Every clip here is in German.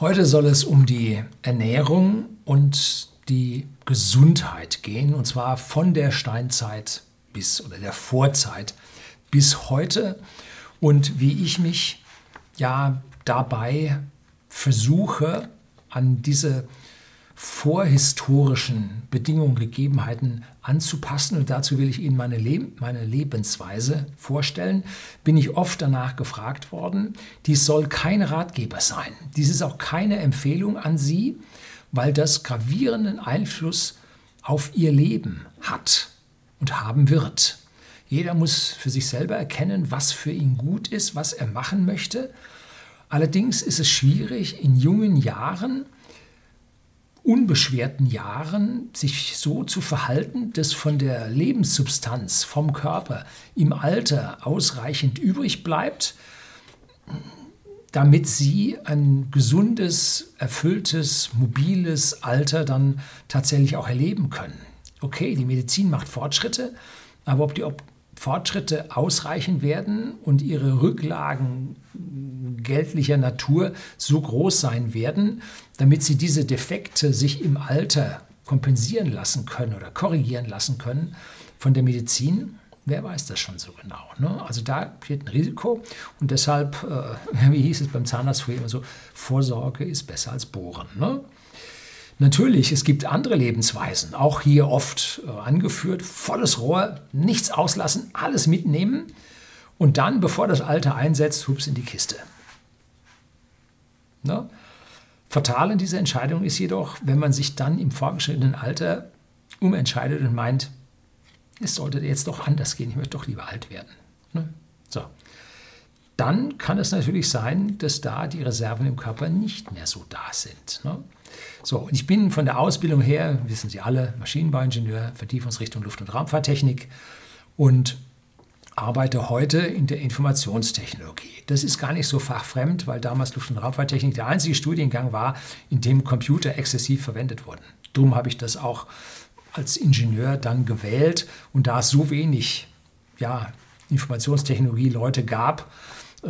Heute soll es um die Ernährung und die Gesundheit gehen, und zwar von der Steinzeit bis oder der Vorzeit bis heute. Und wie ich mich ja dabei versuche, an diese vorhistorischen Bedingungen, Gegebenheiten anzupassen. Und dazu will ich Ihnen meine, Le meine Lebensweise vorstellen. Bin ich oft danach gefragt worden. Dies soll kein Ratgeber sein. Dies ist auch keine Empfehlung an Sie, weil das gravierenden Einfluss auf Ihr Leben hat und haben wird. Jeder muss für sich selber erkennen, was für ihn gut ist, was er machen möchte. Allerdings ist es schwierig, in jungen Jahren unbeschwerten Jahren sich so zu verhalten, dass von der Lebenssubstanz vom Körper im Alter ausreichend übrig bleibt, damit sie ein gesundes, erfülltes, mobiles Alter dann tatsächlich auch erleben können. Okay, die Medizin macht Fortschritte, aber ob die Fortschritte ausreichen werden und ihre Rücklagen geldlicher Natur so groß sein werden, damit sie diese Defekte sich im Alter kompensieren lassen können oder korrigieren lassen können von der Medizin. Wer weiß das schon so genau? Ne? Also da steht ein Risiko und deshalb, äh, wie hieß es beim Zahnarzt früher immer so, Vorsorge ist besser als Bohren. Ne? Natürlich, es gibt andere Lebensweisen, auch hier oft äh, angeführt, volles Rohr, nichts auslassen, alles mitnehmen und dann, bevor das Alter einsetzt, hups in die Kiste. Ne? Fatal in dieser Entscheidung ist jedoch, wenn man sich dann im fortgeschrittenen Alter umentscheidet und meint, es sollte jetzt doch anders gehen, ich möchte doch lieber alt werden. Ne? So. Dann kann es natürlich sein, dass da die Reserven im Körper nicht mehr so da sind. Ne? So, und ich bin von der Ausbildung her, wissen Sie alle, Maschinenbauingenieur, Vertiefungsrichtung Luft- und Raumfahrttechnik und arbeite heute in der Informationstechnologie. Das ist gar nicht so fachfremd, weil damals Luft- und Raumfahrttechnik der einzige Studiengang war, in dem Computer exzessiv verwendet wurden. Darum habe ich das auch als Ingenieur dann gewählt. Und da es so wenig ja, Informationstechnologie-Leute gab, äh,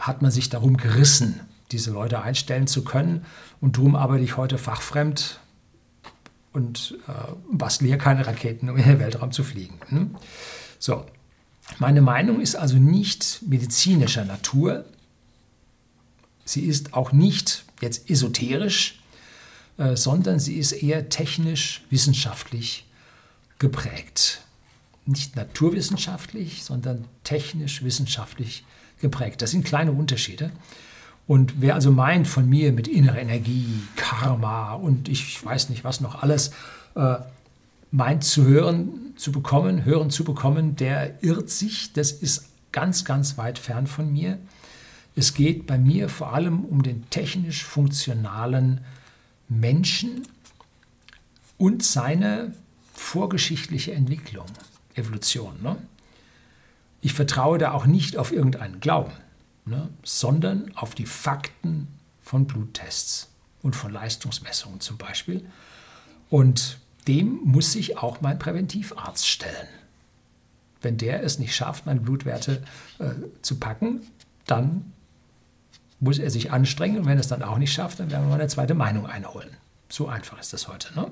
hat man sich darum gerissen, diese Leute einstellen zu können. Und darum arbeite ich heute fachfremd und äh, bastle hier keine Raketen, um in den Weltraum zu fliegen. Hm? So, meine Meinung ist also nicht medizinischer Natur. Sie ist auch nicht jetzt esoterisch, äh, sondern sie ist eher technisch-wissenschaftlich geprägt. Nicht naturwissenschaftlich, sondern technisch-wissenschaftlich geprägt. Das sind kleine Unterschiede. Und wer also meint von mir mit innerer Energie, Karma und ich weiß nicht was noch alles, äh, meint zu hören, zu bekommen, hören zu bekommen, der irrt sich. Das ist ganz, ganz weit fern von mir. Es geht bei mir vor allem um den technisch funktionalen Menschen und seine vorgeschichtliche Entwicklung, Evolution. Ne? Ich vertraue da auch nicht auf irgendeinen Glauben, ne? sondern auf die Fakten von Bluttests und von Leistungsmessungen zum Beispiel. Und dem muss sich auch mein Präventivarzt stellen. Wenn der es nicht schafft, meine Blutwerte äh, zu packen, dann muss er sich anstrengen und wenn er es dann auch nicht schafft, dann werden wir mal eine zweite Meinung einholen. So einfach ist das heute. Ne?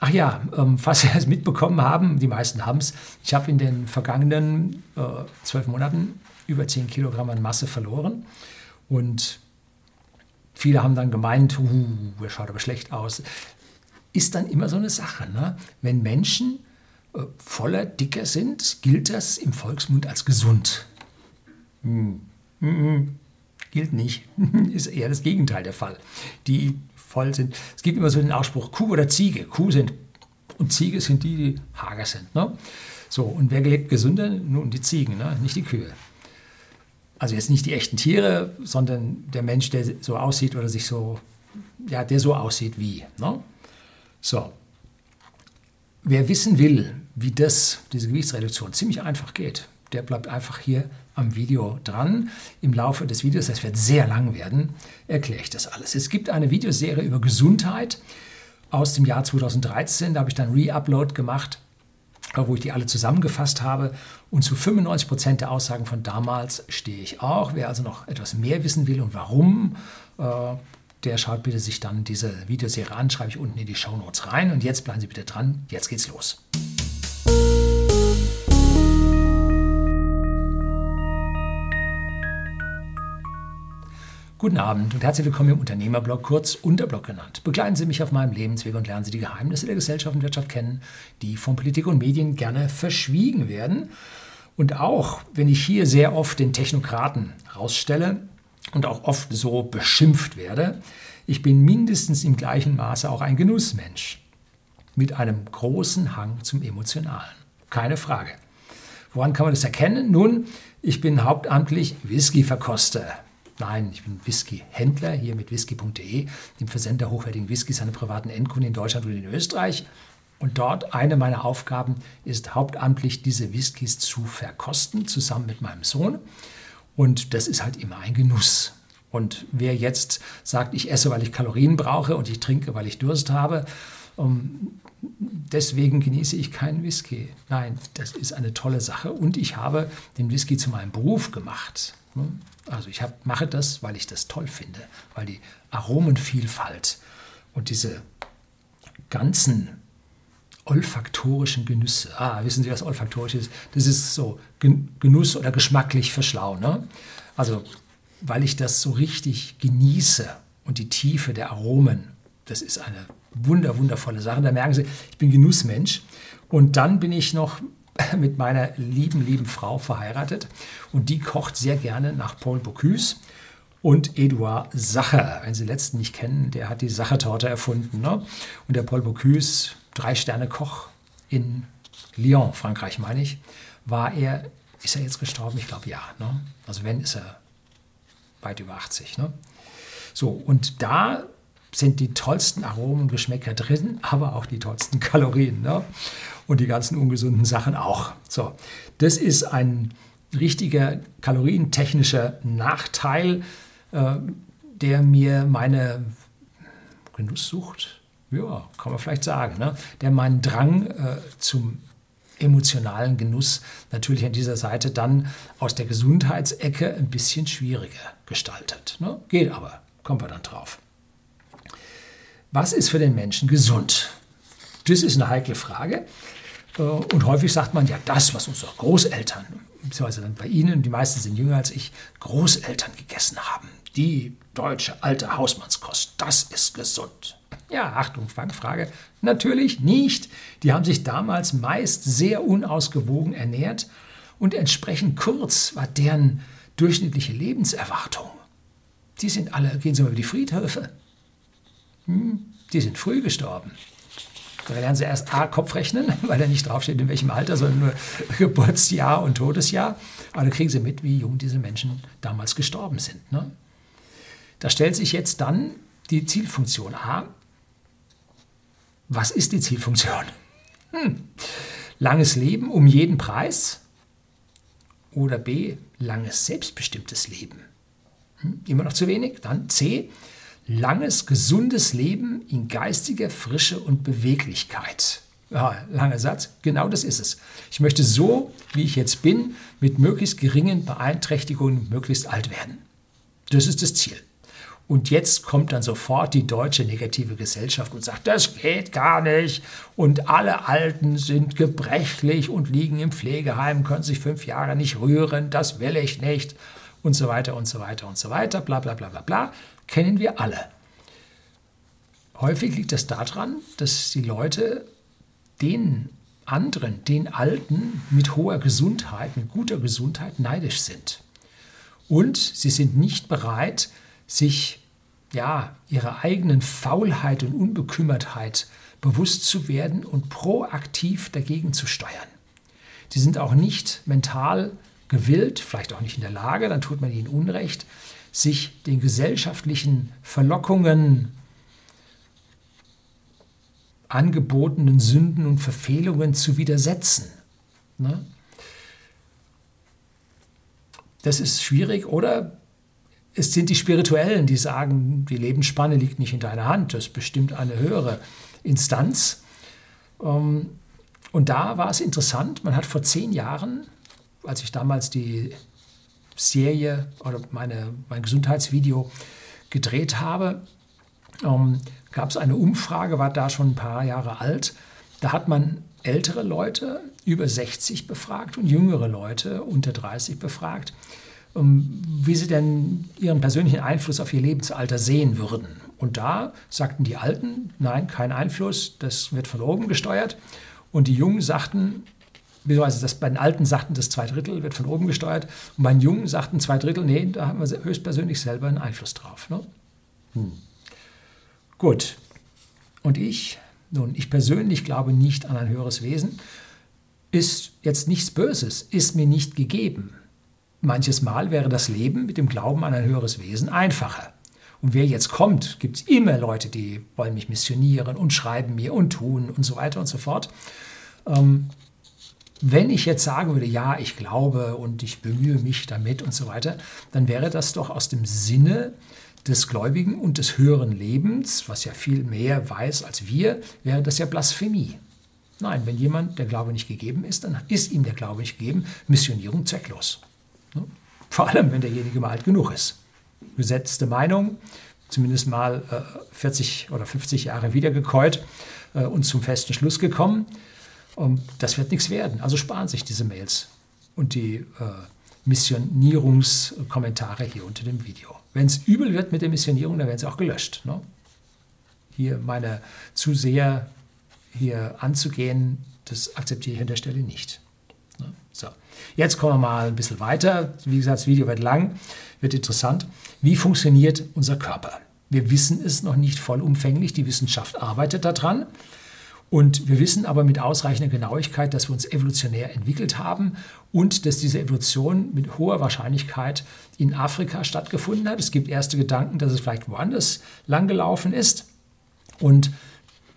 Ach ja, ähm, falls Sie es mitbekommen haben, die meisten haben es, ich habe in den vergangenen äh, zwölf Monaten über 10 Kilogramm an Masse verloren und viele haben dann gemeint, uh, er schaut aber schlecht aus ist dann immer so eine Sache. Ne? Wenn Menschen äh, voller, dicker sind, gilt das im Volksmund als gesund. Hm. Hm. Gilt nicht. ist eher das Gegenteil der Fall. Die voll sind. Es gibt immer so den Ausspruch, Kuh oder Ziege. Kuh sind und Ziege sind die, die hager sind. Ne? So, und wer lebt gesünder? Nun, die Ziegen, ne? nicht die Kühe. Also jetzt nicht die echten Tiere, sondern der Mensch, der so aussieht oder sich so, ja, der so aussieht wie. Ne? So, wer wissen will, wie das, diese Gewichtsreduktion ziemlich einfach geht, der bleibt einfach hier am Video dran. Im Laufe des Videos, das wird sehr lang werden, erkläre ich das alles. Es gibt eine Videoserie über Gesundheit aus dem Jahr 2013, da habe ich dann Re-Upload gemacht wo ich die alle zusammengefasst habe. Und zu 95 Prozent der Aussagen von damals stehe ich auch. Wer also noch etwas mehr wissen will und warum, äh, der schaut bitte sich dann diese Videoserie an, schreibe ich unten in die Show Notes rein. Und jetzt bleiben Sie bitte dran, jetzt geht's los. Guten Abend und herzlich willkommen im Unternehmerblog, kurz Unterblog genannt. Begleiten Sie mich auf meinem Lebensweg und lernen Sie die Geheimnisse der Gesellschaft und Wirtschaft kennen, die von Politik und Medien gerne verschwiegen werden. Und auch wenn ich hier sehr oft den Technokraten rausstelle und auch oft so beschimpft werde, ich bin mindestens im gleichen Maße auch ein Genussmensch mit einem großen Hang zum Emotionalen. Keine Frage. Woran kann man das erkennen? Nun, ich bin hauptamtlich Whisky-Verkoster. Nein, ich bin Whisky-Händler hier mit whisky.de, dem Versender hochwertigen Whiskys an privaten Endkunden in Deutschland und in Österreich. Und dort eine meiner Aufgaben ist hauptamtlich diese Whiskys zu verkosten, zusammen mit meinem Sohn. Und das ist halt immer ein Genuss. Und wer jetzt sagt, ich esse, weil ich Kalorien brauche und ich trinke, weil ich Durst habe, um, deswegen genieße ich keinen Whisky. Nein, das ist eine tolle Sache. Und ich habe den Whisky zu meinem Beruf gemacht. Also ich hab, mache das, weil ich das toll finde, weil die Aromenvielfalt und diese ganzen olfaktorischen Genüsse, ah, wissen Sie, was olfaktorisch ist? Das ist so Genuss oder geschmacklich für schlau. Ne? Also weil ich das so richtig genieße und die Tiefe der Aromen, das ist eine wunder, wundervolle Sache. Da merken Sie, ich bin Genussmensch. Und dann bin ich noch mit meiner lieben, lieben Frau verheiratet und die kocht sehr gerne nach Paul Bocuse und Edouard Sacher. Wenn Sie den letzten nicht kennen, der hat die Sachertorte erfunden. Ne? Und der Paul Bocuse, Drei-Sterne-Koch in Lyon, Frankreich meine ich, war er, ist er jetzt gestorben? Ich glaube ja. Ne? Also wenn, ist er weit über 80. Ne? So, und da sind die tollsten Aromen und Geschmäcker drin, aber auch die tollsten Kalorien. Ne? Und die ganzen ungesunden Sachen auch. So, das ist ein richtiger kalorientechnischer Nachteil, äh, der mir meine Genusssucht, ja, kann man vielleicht sagen, ne? der meinen Drang äh, zum emotionalen Genuss natürlich an dieser Seite dann aus der Gesundheitsecke ein bisschen schwieriger gestaltet. Ne? Geht aber, kommen wir dann drauf. Was ist für den Menschen gesund? Das ist eine heikle Frage. Äh, und häufig sagt man ja, das, was unsere Großeltern, beziehungsweise dann bei Ihnen, die meisten sind jünger als ich, Großeltern gegessen haben. Die deutsche alte Hausmannskost, das ist gesund. Ja, Achtung, Fangfrage. Natürlich nicht. Die haben sich damals meist sehr unausgewogen ernährt und entsprechend kurz war deren durchschnittliche Lebenserwartung. Die sind alle, gehen Sie mal über die Friedhöfe. Hm, die sind früh gestorben. Da lernen Sie erst A, Kopf rechnen, weil da nicht draufsteht, in welchem Alter, sondern nur Geburtsjahr und Todesjahr. Aber da kriegen Sie mit, wie jung diese Menschen damals gestorben sind. Ne? Da stellt sich jetzt dann die Zielfunktion A. Was ist die Zielfunktion? Hm. Langes Leben um jeden Preis oder B. Langes selbstbestimmtes Leben. Hm. Immer noch zu wenig? Dann C langes, gesundes Leben in geistiger Frische und Beweglichkeit. Ja, langer Satz, genau das ist es. Ich möchte so, wie ich jetzt bin, mit möglichst geringen Beeinträchtigungen möglichst alt werden. Das ist das Ziel. Und jetzt kommt dann sofort die deutsche negative Gesellschaft und sagt, das geht gar nicht. Und alle Alten sind gebrechlich und liegen im Pflegeheim, können sich fünf Jahre nicht rühren, das will ich nicht. Und so weiter und so weiter und so weiter, bla bla bla bla bla kennen wir alle. Häufig liegt das daran, dass die Leute den anderen, den Alten mit hoher Gesundheit, mit guter Gesundheit neidisch sind. Und sie sind nicht bereit, sich ja, ihrer eigenen Faulheit und Unbekümmertheit bewusst zu werden und proaktiv dagegen zu steuern. Sie sind auch nicht mental gewillt, vielleicht auch nicht in der Lage, dann tut man ihnen Unrecht, sich den gesellschaftlichen Verlockungen, angebotenen Sünden und Verfehlungen zu widersetzen. Ne? Das ist schwierig oder es sind die Spirituellen, die sagen, die Lebensspanne liegt nicht in deiner Hand, das bestimmt eine höhere Instanz. Ähm, und da war es interessant, man hat vor zehn Jahren, als ich damals die Serie oder meine, mein Gesundheitsvideo gedreht habe, ähm, gab es eine Umfrage, war da schon ein paar Jahre alt. Da hat man ältere Leute über 60 befragt und jüngere Leute unter 30 befragt, ähm, wie sie denn ihren persönlichen Einfluss auf ihr Lebensalter sehen würden. Und da sagten die Alten, nein, kein Einfluss, das wird von oben gesteuert. Und die Jungen sagten, beziehungsweise das, bei den Alten sagten, das zwei Drittel wird von oben gesteuert. Und bei den Jungen sagten zwei Drittel, nee, da haben wir höchstpersönlich selber einen Einfluss drauf. Ne? Hm. Gut. Und ich, nun, ich persönlich glaube nicht an ein höheres Wesen, ist jetzt nichts Böses, ist mir nicht gegeben. Manches Mal wäre das Leben mit dem Glauben an ein höheres Wesen einfacher. Und wer jetzt kommt, gibt es immer Leute, die wollen mich missionieren und schreiben mir und tun und so weiter und so fort. Ähm, wenn ich jetzt sagen würde, ja, ich glaube und ich bemühe mich damit und so weiter, dann wäre das doch aus dem Sinne des Gläubigen und des höheren Lebens, was ja viel mehr weiß als wir, wäre das ja Blasphemie. Nein, wenn jemand der Glaube nicht gegeben ist, dann ist ihm der Glaube nicht gegeben, Missionierung zwecklos. Ne? Vor allem, wenn derjenige mal alt genug ist. Gesetzte Meinung, zumindest mal 40 äh, oder 50 Jahre wiedergekäut äh, und zum festen Schluss gekommen. Das wird nichts werden. Also sparen sich diese Mails und die äh, Missionierungskommentare hier unter dem Video. Wenn es übel wird mit der Missionierung, dann werden sie auch gelöscht. Ne? Hier meine Zuseher hier anzugehen, das akzeptiere ich an der Stelle nicht. Ne? So, jetzt kommen wir mal ein bisschen weiter. Wie gesagt, das Video wird lang, wird interessant. Wie funktioniert unser Körper? Wir wissen es noch nicht vollumfänglich, die Wissenschaft arbeitet daran. Und wir wissen aber mit ausreichender Genauigkeit, dass wir uns evolutionär entwickelt haben und dass diese Evolution mit hoher Wahrscheinlichkeit in Afrika stattgefunden hat. Es gibt erste Gedanken, dass es vielleicht woanders langgelaufen ist. Und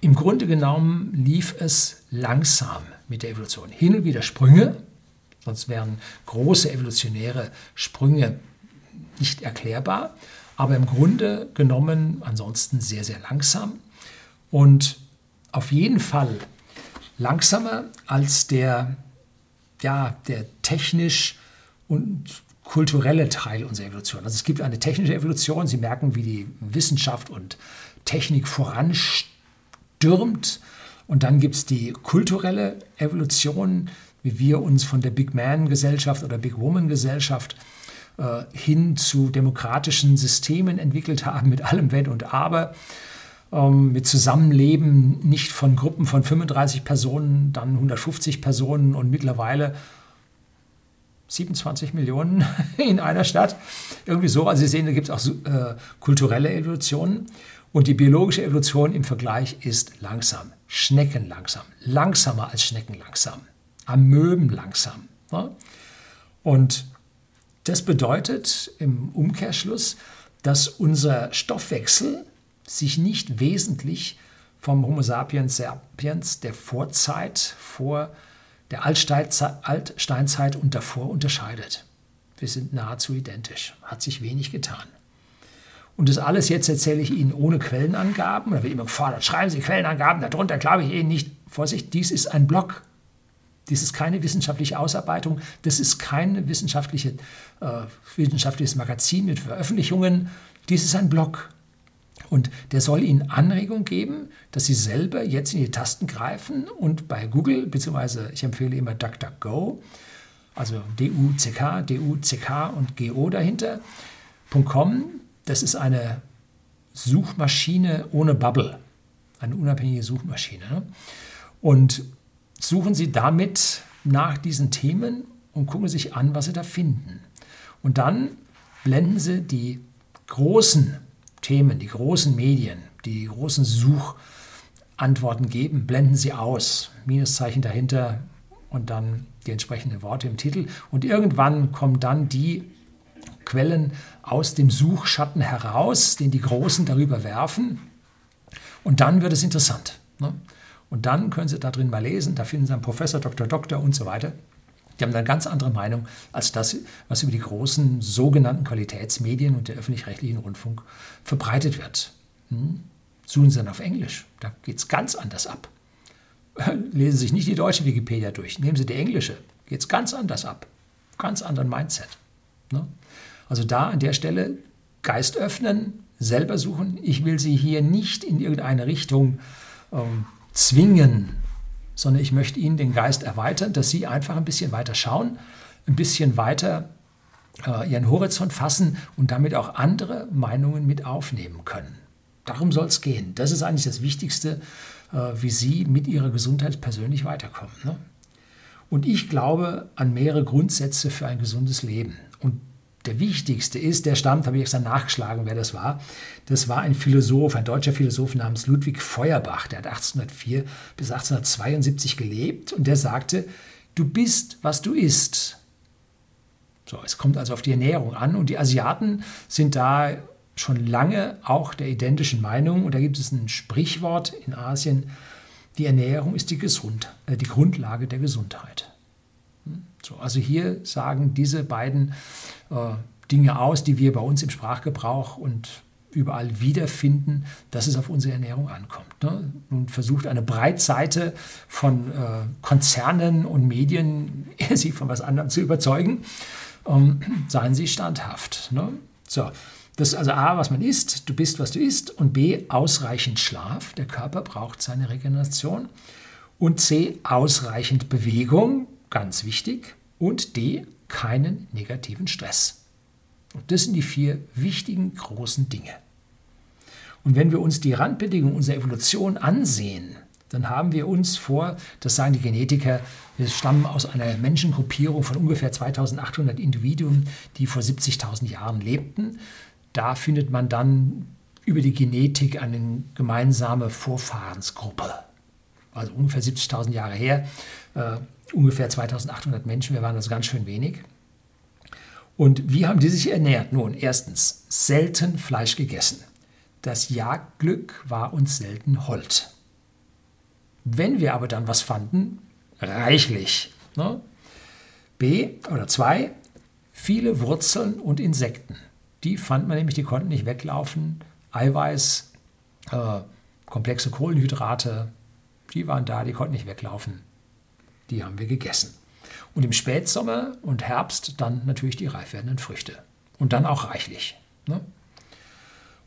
im Grunde genommen lief es langsam mit der Evolution. Hin und wieder Sprünge, sonst wären große evolutionäre Sprünge nicht erklärbar, aber im Grunde genommen ansonsten sehr, sehr langsam. Und auf jeden Fall langsamer als der, ja, der technisch und kulturelle Teil unserer Evolution. Also es gibt eine technische Evolution. Sie merken, wie die Wissenschaft und Technik voranstürmt. Und dann gibt es die kulturelle Evolution, wie wir uns von der Big Man-Gesellschaft oder Big Woman-Gesellschaft äh, hin zu demokratischen Systemen entwickelt haben, mit allem Wenn und Aber mit Zusammenleben nicht von Gruppen von 35 Personen, dann 150 Personen und mittlerweile 27 Millionen in einer Stadt. Irgendwie so. Also Sie sehen, da gibt es auch äh, kulturelle Evolutionen. Und die biologische Evolution im Vergleich ist langsam, Schnecken langsam, langsamer als Schnecken langsam, Amöben langsam. Ja? Und das bedeutet im Umkehrschluss, dass unser Stoffwechsel sich nicht wesentlich vom Homo sapiens sapiens der Vorzeit, vor der Altsteinzeit und davor unterscheidet. Wir sind nahezu identisch, hat sich wenig getan. Und das alles jetzt erzähle ich Ihnen ohne Quellenangaben. Da wird immer gefordert, schreiben Sie Quellenangaben, darunter glaube ich Ihnen nicht. Vorsicht, dies ist ein Blog. Dies ist keine wissenschaftliche Ausarbeitung. Das ist kein wissenschaftliche, äh, wissenschaftliches Magazin mit Veröffentlichungen. Dies ist ein Blog. Und der soll Ihnen Anregung geben, dass Sie selber jetzt in die Tasten greifen und bei Google, beziehungsweise ich empfehle immer DuckDuckGo, also D-U-C-K, D-U-C-K und G-O dahinter, .com, das ist eine Suchmaschine ohne Bubble, eine unabhängige Suchmaschine. Ne? Und suchen Sie damit nach diesen Themen und gucken sich an, was Sie da finden. Und dann blenden Sie die großen Themen, die großen Medien, die großen Suchantworten geben, blenden sie aus. Minuszeichen dahinter und dann die entsprechenden Worte im Titel. Und irgendwann kommen dann die Quellen aus dem Suchschatten heraus, den die Großen darüber werfen. Und dann wird es interessant. Ne? Und dann können Sie da drin mal lesen, da finden Sie einen Professor, Doktor, Doktor und so weiter. Die haben eine ganz andere Meinung als das, was über die großen sogenannten Qualitätsmedien und der öffentlich-rechtlichen Rundfunk verbreitet wird. Hm? Suchen Sie dann auf Englisch, da geht es ganz anders ab. lesen Sie sich nicht die deutsche Wikipedia durch, nehmen Sie die englische. Geht es ganz anders ab. Ganz anderen Mindset. Ne? Also da an der Stelle Geist öffnen, selber suchen. Ich will Sie hier nicht in irgendeine Richtung ähm, zwingen, sondern ich möchte Ihnen den Geist erweitern, dass Sie einfach ein bisschen weiter schauen, ein bisschen weiter äh, Ihren Horizont fassen und damit auch andere Meinungen mit aufnehmen können. Darum soll es gehen. Das ist eigentlich das Wichtigste, äh, wie Sie mit Ihrer Gesundheit persönlich weiterkommen. Ne? Und ich glaube an mehrere Grundsätze für ein gesundes Leben. Und der wichtigste ist, der stammt, habe ich extra nachgeschlagen, wer das war. Das war ein Philosoph, ein deutscher Philosoph namens Ludwig Feuerbach. Der hat 1804 bis 1872 gelebt und der sagte, du bist, was du isst. So, es kommt also auf die Ernährung an und die Asiaten sind da schon lange auch der identischen Meinung und da gibt es ein Sprichwort in Asien, die Ernährung ist die, Gesund, äh, die Grundlage der Gesundheit. So, also hier sagen diese beiden äh, Dinge aus, die wir bei uns im Sprachgebrauch und überall wiederfinden, dass es auf unsere Ernährung ankommt. Ne? Nun versucht eine Breitseite von äh, Konzernen und Medien, sie von was anderem zu überzeugen. Ähm, seien Sie standhaft. Ne? So, das ist also A, was man isst, du bist, was du isst, und B, ausreichend Schlaf, der Körper braucht seine Regeneration, und C, ausreichend Bewegung, ganz wichtig, und D, keinen negativen Stress. Und das sind die vier wichtigen großen Dinge. Und wenn wir uns die Randbedingungen unserer Evolution ansehen, dann haben wir uns vor, das sagen die Genetiker, wir stammen aus einer Menschengruppierung von ungefähr 2800 Individuen, die vor 70.000 Jahren lebten. Da findet man dann über die Genetik eine gemeinsame Vorfahrensgruppe. Also ungefähr 70.000 Jahre her, äh, ungefähr 2800 Menschen, wir waren also ganz schön wenig. Und wie haben die sich ernährt? Nun, erstens, selten Fleisch gegessen. Das Jagdglück war uns selten hold. Wenn wir aber dann was fanden, reichlich. Ne? B oder zwei, viele Wurzeln und Insekten. Die fand man nämlich, die konnten nicht weglaufen. Eiweiß, äh, komplexe Kohlenhydrate, die waren da, die konnten nicht weglaufen. Die haben wir gegessen. Und im Spätsommer und Herbst dann natürlich die reif werdenden Früchte. Und dann auch reichlich. Ne?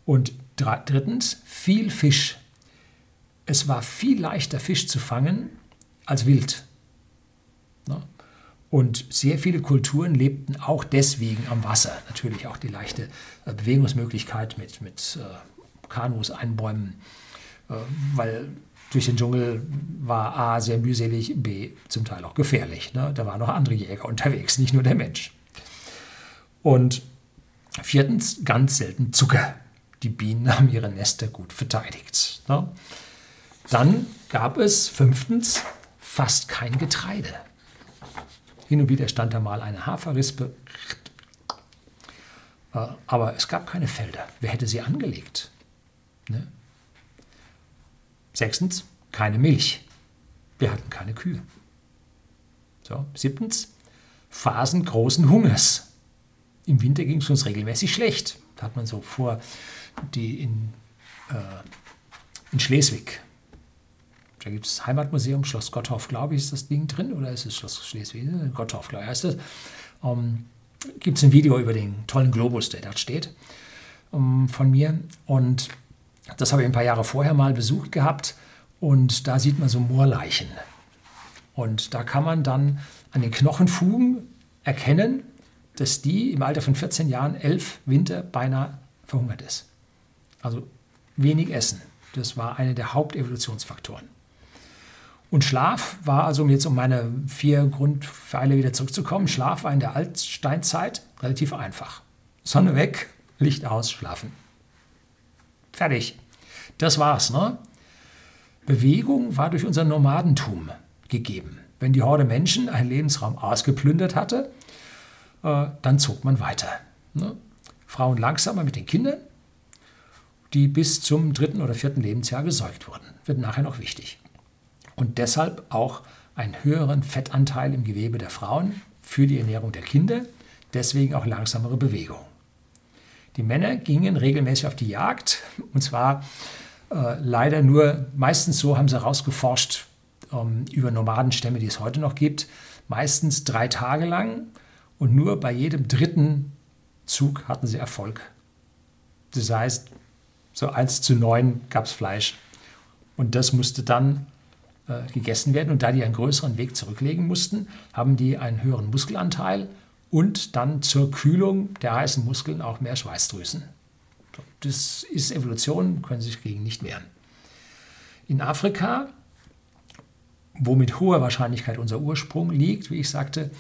Und drittens, viel Fisch. Es war viel leichter, Fisch zu fangen als wild. Ne? Und sehr viele Kulturen lebten auch deswegen am Wasser. Natürlich auch die leichte äh, Bewegungsmöglichkeit mit, mit äh, Kanus einbäumen, äh, weil durch den Dschungel war A sehr mühselig, B zum Teil auch gefährlich. Ne? Da waren noch andere Jäger unterwegs, nicht nur der Mensch. Und viertens, ganz selten Zucker. Die Bienen haben ihre Nester gut verteidigt. Ne? Dann gab es fünftens fast kein Getreide. Hin und wieder stand da mal eine Haferrispe. Äh, aber es gab keine Felder. Wer hätte sie angelegt? Ne? Sechstens, keine Milch. Wir hatten keine Kühe. So, siebtens, Phasen großen Hungers. Im Winter ging es uns regelmäßig schlecht. Da hat man so vor, die in, äh, in Schleswig, da gibt es Heimatmuseum, Schloss Gottorf, glaube ich, ist das Ding drin, oder ist es Schloss Schleswig? Gottorf, glaube ich, heißt das. Ähm, gibt es ein Video über den tollen Globus, der dort steht, ähm, von mir. Und das habe ich ein paar Jahre vorher mal besucht gehabt und da sieht man so Moorleichen. Und da kann man dann an den Knochenfugen erkennen, dass die im Alter von 14 Jahren elf Winter beinahe verhungert ist. Also wenig Essen. Das war einer der Hauptevolutionsfaktoren. Und Schlaf war also, um jetzt um meine vier Grundpfeile wieder zurückzukommen, Schlaf war in der Altsteinzeit relativ einfach. Sonne weg, Licht aus, schlafen. Fertig. Das war's. Ne? Bewegung war durch unser Nomadentum gegeben. Wenn die Horde Menschen einen Lebensraum ausgeplündert hatte, äh, dann zog man weiter. Ne? Frauen langsamer mit den Kindern, die bis zum dritten oder vierten Lebensjahr gesäugt wurden. Wird nachher noch wichtig. Und deshalb auch einen höheren Fettanteil im Gewebe der Frauen für die Ernährung der Kinder, deswegen auch langsamere Bewegung. Die Männer gingen regelmäßig auf die Jagd und zwar äh, leider nur, meistens so haben sie herausgeforscht, ähm, über Nomadenstämme, die es heute noch gibt, meistens drei Tage lang und nur bei jedem dritten Zug hatten sie Erfolg. Das heißt, so 1 zu 9 gab es Fleisch. Und das musste dann äh, gegessen werden. Und da die einen größeren Weg zurücklegen mussten, haben die einen höheren Muskelanteil und dann zur Kühlung der heißen Muskeln auch mehr Schweißdrüsen. Das ist Evolution, können sich gegen nicht wehren. In Afrika, wo mit hoher Wahrscheinlichkeit unser Ursprung liegt, wie ich sagte,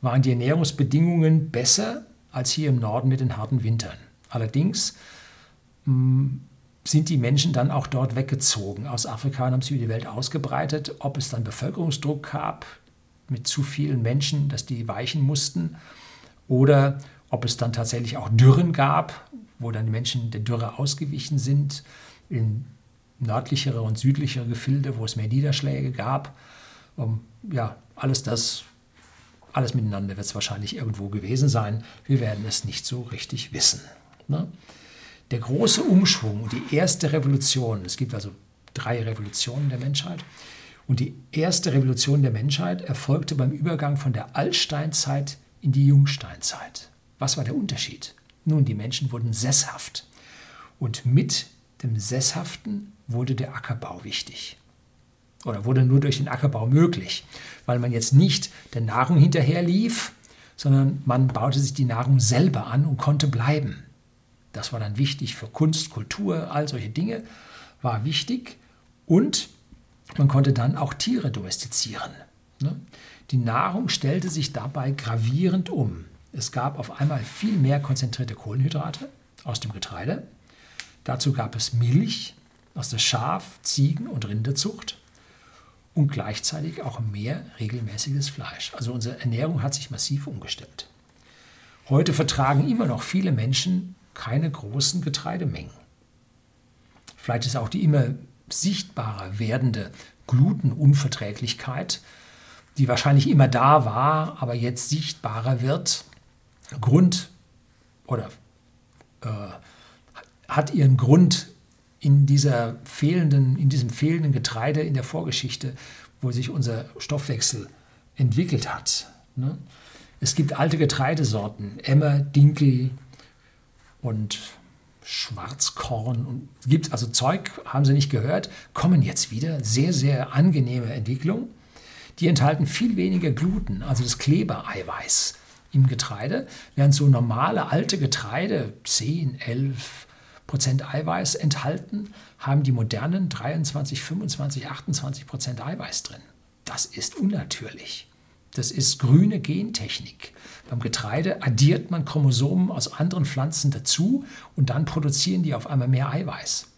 waren die Ernährungsbedingungen besser als hier im Norden mit den harten Wintern. Allerdings mm, sind die Menschen dann auch dort weggezogen aus Afrika und haben sich über die Welt ausgebreitet. Ob es dann Bevölkerungsdruck gab mit zu vielen Menschen, dass die weichen mussten, oder ob es dann tatsächlich auch Dürren gab, wo dann die Menschen der Dürre ausgewichen sind, in nördlichere und südlichere Gefilde, wo es mehr Niederschläge gab. Um, ja, alles das, alles miteinander wird es wahrscheinlich irgendwo gewesen sein. Wir werden es nicht so richtig wissen. Ne? Der große Umschwung, die erste Revolution, es gibt also drei Revolutionen der Menschheit, und die erste Revolution der Menschheit erfolgte beim Übergang von der Altsteinzeit in die Jungsteinzeit. Was war der Unterschied? Nun, die Menschen wurden sesshaft. Und mit dem Sesshaften wurde der Ackerbau wichtig. Oder wurde nur durch den Ackerbau möglich, weil man jetzt nicht der Nahrung hinterher lief, sondern man baute sich die Nahrung selber an und konnte bleiben. Das war dann wichtig für Kunst, Kultur, all solche Dinge war wichtig. Und man konnte dann auch Tiere domestizieren. Ne? Die Nahrung stellte sich dabei gravierend um. Es gab auf einmal viel mehr konzentrierte Kohlenhydrate aus dem Getreide. Dazu gab es Milch aus der Schaf-, Ziegen- und Rinderzucht und gleichzeitig auch mehr regelmäßiges Fleisch. Also unsere Ernährung hat sich massiv umgestellt. Heute vertragen immer noch viele Menschen keine großen Getreidemengen. Vielleicht ist auch die immer sichtbarer werdende Glutenunverträglichkeit, die wahrscheinlich immer da war, aber jetzt sichtbarer wird, Grund oder äh, hat ihren Grund in, dieser fehlenden, in diesem fehlenden Getreide in der Vorgeschichte, wo sich unser Stoffwechsel entwickelt hat. Ne? Es gibt alte Getreidesorten, Emmer, Dinkel und Schwarzkorn und gibt also Zeug, haben Sie nicht gehört, kommen jetzt wieder. Sehr, sehr angenehme Entwicklung. Die enthalten viel weniger Gluten, also das Klebereiweiß im Getreide, während so normale alte Getreide 10, 11 Prozent Eiweiß enthalten, haben die modernen 23, 25, 28 Prozent Eiweiß drin. Das ist unnatürlich. Das ist grüne Gentechnik. Beim Getreide addiert man Chromosomen aus anderen Pflanzen dazu und dann produzieren die auf einmal mehr Eiweiß.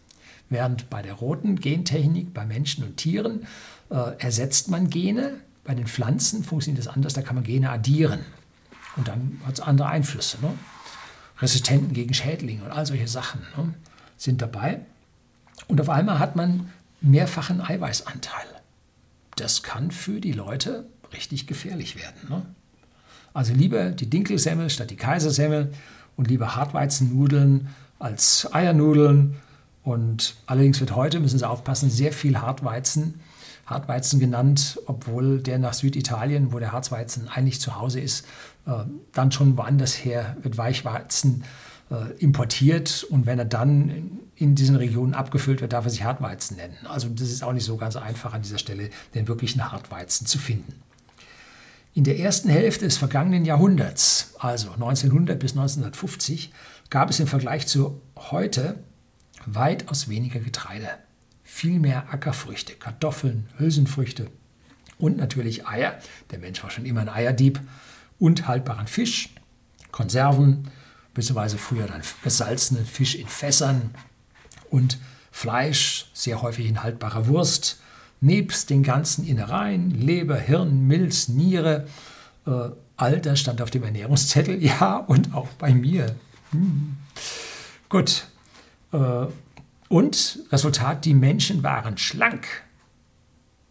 Während bei der roten Gentechnik bei Menschen und Tieren äh, ersetzt man Gene, bei den Pflanzen funktioniert das anders, da kann man Gene addieren. Und dann hat es andere Einflüsse. Ne? Resistenten gegen Schädlinge und all solche Sachen ne, sind dabei. Und auf einmal hat man mehrfachen Eiweißanteil. Das kann für die Leute richtig gefährlich werden. Ne? Also lieber die Dinkelsemmel statt die Kaisersemmel und lieber Hartweizennudeln als Eiernudeln. Und allerdings wird heute, müssen Sie aufpassen, sehr viel Hartweizen, Hartweizen genannt, obwohl der nach Süditalien, wo der Hartweizen eigentlich zu Hause ist, äh, dann schon woanders her wird Weichweizen äh, importiert und wenn er dann in diesen Regionen abgefüllt wird, darf er sich Hartweizen nennen. Also das ist auch nicht so ganz einfach an dieser Stelle, den wirklichen Hartweizen zu finden. In der ersten Hälfte des vergangenen Jahrhunderts, also 1900 bis 1950, gab es im Vergleich zu heute weitaus weniger Getreide. Viel mehr Ackerfrüchte, Kartoffeln, Hülsenfrüchte und natürlich Eier. Der Mensch war schon immer ein Eierdieb und haltbaren Fisch, Konserven, beziehungsweise früher dann gesalzenen Fisch in Fässern und Fleisch, sehr häufig in haltbarer Wurst, nebst den ganzen Innereien, Leber, Hirn, Milz, Niere, äh, all das stand auf dem Ernährungszettel, ja, und auch bei mir. Hm. Gut. Äh, und Resultat, die Menschen waren schlank.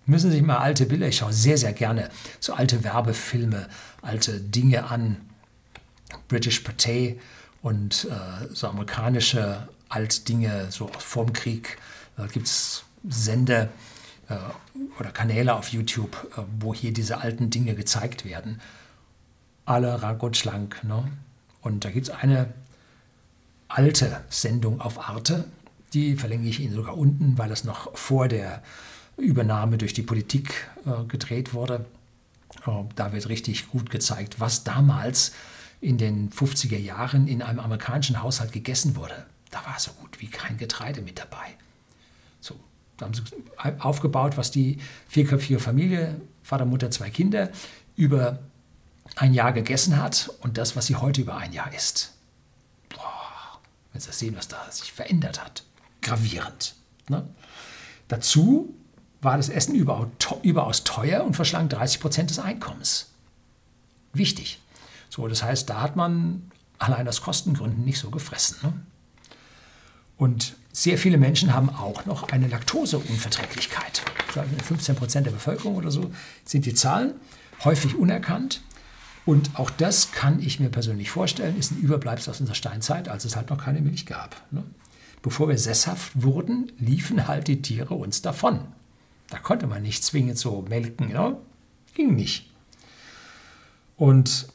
Müssen Sie sich mal alte Bilder, ich schaue sehr, sehr gerne so alte Werbefilme, alte Dinge an. British Pate und äh, so amerikanische Altdinge, so vorm Krieg. Da gibt es Sender, äh, oder Kanäle auf YouTube, äh, wo hier diese alten Dinge gezeigt werden. Alle rank und schlank. Ne? Und da gibt es eine alte Sendung auf Arte, die verlinke ich Ihnen sogar unten, weil das noch vor der Übernahme durch die Politik äh, gedreht wurde. Äh, da wird richtig gut gezeigt, was damals in den 50er Jahren in einem amerikanischen Haushalt gegessen wurde. Da war so gut wie kein Getreide mit dabei. Haben sie aufgebaut, was die vierköpfige Familie, Vater, Mutter, zwei Kinder, über ein Jahr gegessen hat und das, was sie heute über ein Jahr isst. Boah, wenn Sie sehen, was da sich verändert hat. Gravierend. Ne? Dazu war das Essen überaus teuer und verschlang 30 Prozent des Einkommens. Wichtig. So, das heißt, da hat man allein aus Kostengründen nicht so gefressen. Ne? Und sehr viele Menschen haben auch noch eine Laktoseunverträglichkeit. 15 Prozent der Bevölkerung oder so sind die Zahlen, häufig unerkannt. Und auch das kann ich mir persönlich vorstellen, ist ein Überbleibsel aus unserer Steinzeit, als es halt noch keine Milch gab. Ne? Bevor wir sesshaft wurden, liefen halt die Tiere uns davon. Da konnte man nicht zwingend so melken, ne? ging nicht. Und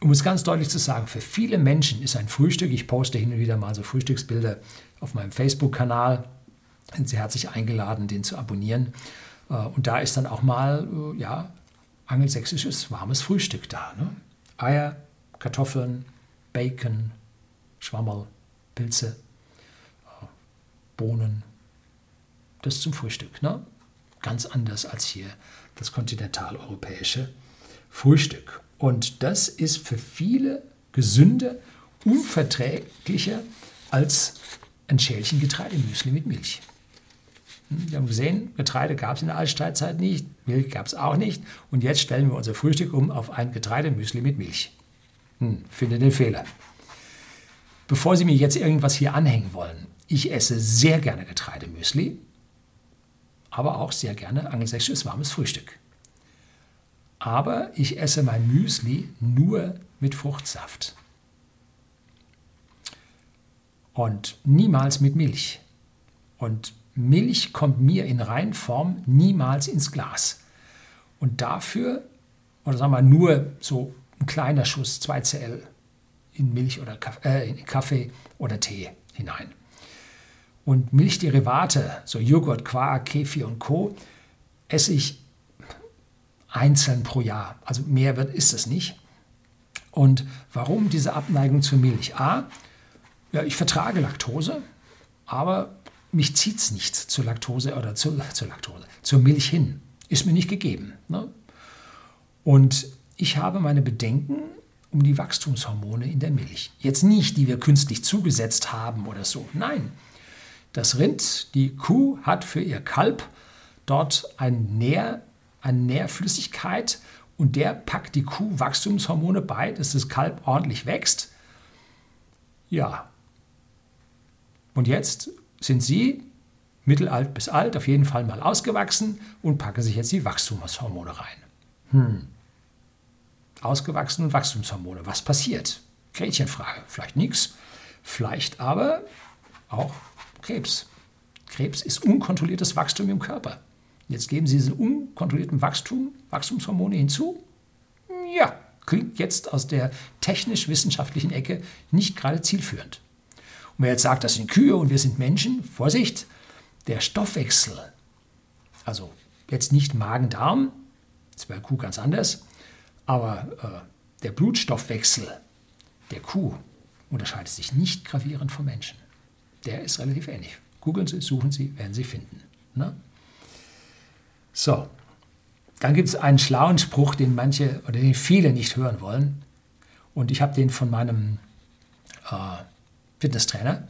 um es ganz deutlich zu sagen, für viele Menschen ist ein Frühstück, ich poste hin und wieder mal so Frühstücksbilder auf meinem Facebook-Kanal, sind Sie herzlich eingeladen, den zu abonnieren. Äh, und da ist dann auch mal äh, ja, angelsächsisches warmes Frühstück da. Ne? Eier, Kartoffeln, Bacon, Schwammerl, Pilze, äh, Bohnen. Das zum Frühstück. Ne? Ganz anders als hier das kontinentaleuropäische Frühstück. Und das ist für viele gesünder, unverträglicher als ein Schälchen Getreidemüsli mit Milch. Hm, wir haben gesehen, Getreide gab es in der Altsteinzeit nicht, Milch gab es auch nicht. Und jetzt stellen wir unser Frühstück um auf ein Getreidemüsli mit Milch. Hm, finde den Fehler. Bevor Sie mir jetzt irgendwas hier anhängen wollen, ich esse sehr gerne Getreidemüsli, aber auch sehr gerne angelsächsisches warmes Frühstück. Aber ich esse mein Müsli nur mit Fruchtsaft. Und niemals mit Milch. Und Milch kommt mir in Reinform niemals ins Glas. Und dafür, oder sagen wir nur so ein kleiner Schuss, 2 Cl in Milch oder Kaffee, äh, in Kaffee oder Tee hinein. Und Milchderivate, so Joghurt, Quark, Kefir und Co., esse ich einzeln pro Jahr. Also mehr wird, ist es nicht. Und warum diese Abneigung zur Milch? A, ja, ich vertrage Laktose, aber mich zieht es nicht zur Laktose oder zu, zur Laktose, zur Milch hin. Ist mir nicht gegeben. Ne? Und ich habe meine Bedenken um die Wachstumshormone in der Milch. Jetzt nicht, die wir künstlich zugesetzt haben oder so. Nein, das Rind, die Kuh hat für ihr Kalb dort ein Nähr, eine Nährflüssigkeit und der packt die Kuh Wachstumshormone bei, dass das Kalb ordentlich wächst. Ja. Und jetzt sind sie mittelalt bis alt auf jeden Fall mal ausgewachsen und packen sich jetzt die Wachstumshormone rein. Hm. Ausgewachsen und Wachstumshormone. Was passiert? Gretchenfrage. Vielleicht nichts. Vielleicht aber auch Krebs. Krebs ist unkontrolliertes Wachstum im Körper. Jetzt geben Sie diesen unkontrollierten Wachstum, Wachstumshormone hinzu. Ja, klingt jetzt aus der technisch-wissenschaftlichen Ecke nicht gerade zielführend. Und wer jetzt sagt, das sind Kühe und wir sind Menschen, Vorsicht, der Stoffwechsel, also jetzt nicht Magen-Darm, das ist bei Kuh ganz anders, aber äh, der Blutstoffwechsel der Kuh unterscheidet sich nicht gravierend vom Menschen. Der ist relativ ähnlich. Googeln Sie, suchen Sie, werden Sie finden. Ne? So, dann gibt es einen schlauen Spruch, den manche oder den viele nicht hören wollen. Und ich habe den von meinem äh, Fitnesstrainer.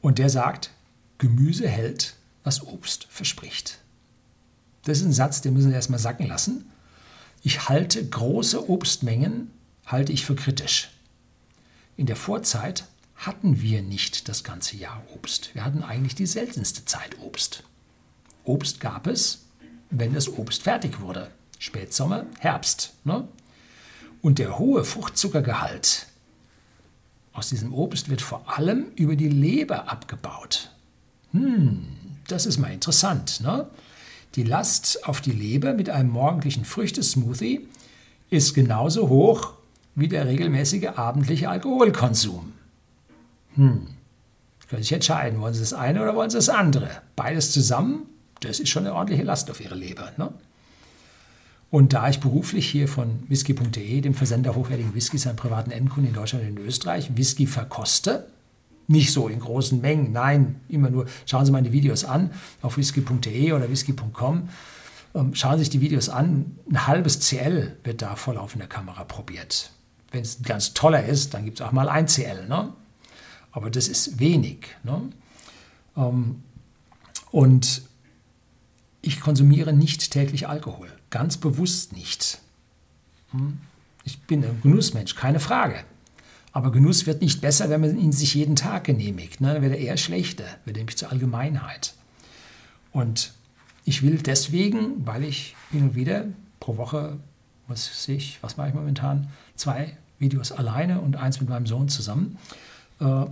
Und der sagt, Gemüse hält, was Obst verspricht. Das ist ein Satz, den müssen Sie erstmal sacken lassen. Ich halte große Obstmengen, halte ich für kritisch. In der Vorzeit hatten wir nicht das ganze Jahr Obst. Wir hatten eigentlich die seltenste Zeit Obst. Obst gab es, wenn das Obst fertig wurde. Spätsommer, Herbst. Ne? Und der hohe Fruchtzuckergehalt aus diesem Obst wird vor allem über die Leber abgebaut. Hm, das ist mal interessant. Ne? Die Last auf die Leber mit einem morgendlichen Früchtesmoothie ist genauso hoch wie der regelmäßige abendliche Alkoholkonsum. Hm, können sich entscheiden, wollen Sie das eine oder wollen Sie das andere. Beides zusammen, das ist schon eine ordentliche Last auf Ihre Leber. Ne? Und da ich beruflich hier von whisky.de, dem Versender hochwertigen Whiskys an privaten Endkunden in Deutschland und in Österreich, Whisky verkoste, nicht so in großen Mengen, nein, immer nur, schauen Sie meine Videos an auf whisky.de oder whisky.com. Ähm, schauen Sie sich die Videos an, ein halbes CL wird da vor laufender Kamera probiert. Wenn es ganz toller ist, dann gibt es auch mal ein CL. Ne? Aber das ist wenig. Ne? Ähm, und ich konsumiere nicht täglich Alkohol, ganz bewusst nicht. Hm? Ich bin ein Genussmensch, keine Frage. Aber Genuss wird nicht besser, wenn man ihn sich jeden Tag genehmigt. Ne? Dann wird er eher schlechter, wird nämlich zur Allgemeinheit. Und ich will deswegen, weil ich hin und wieder pro Woche, was ich, was mache ich momentan, zwei Videos alleine und eins mit meinem Sohn zusammen, äh,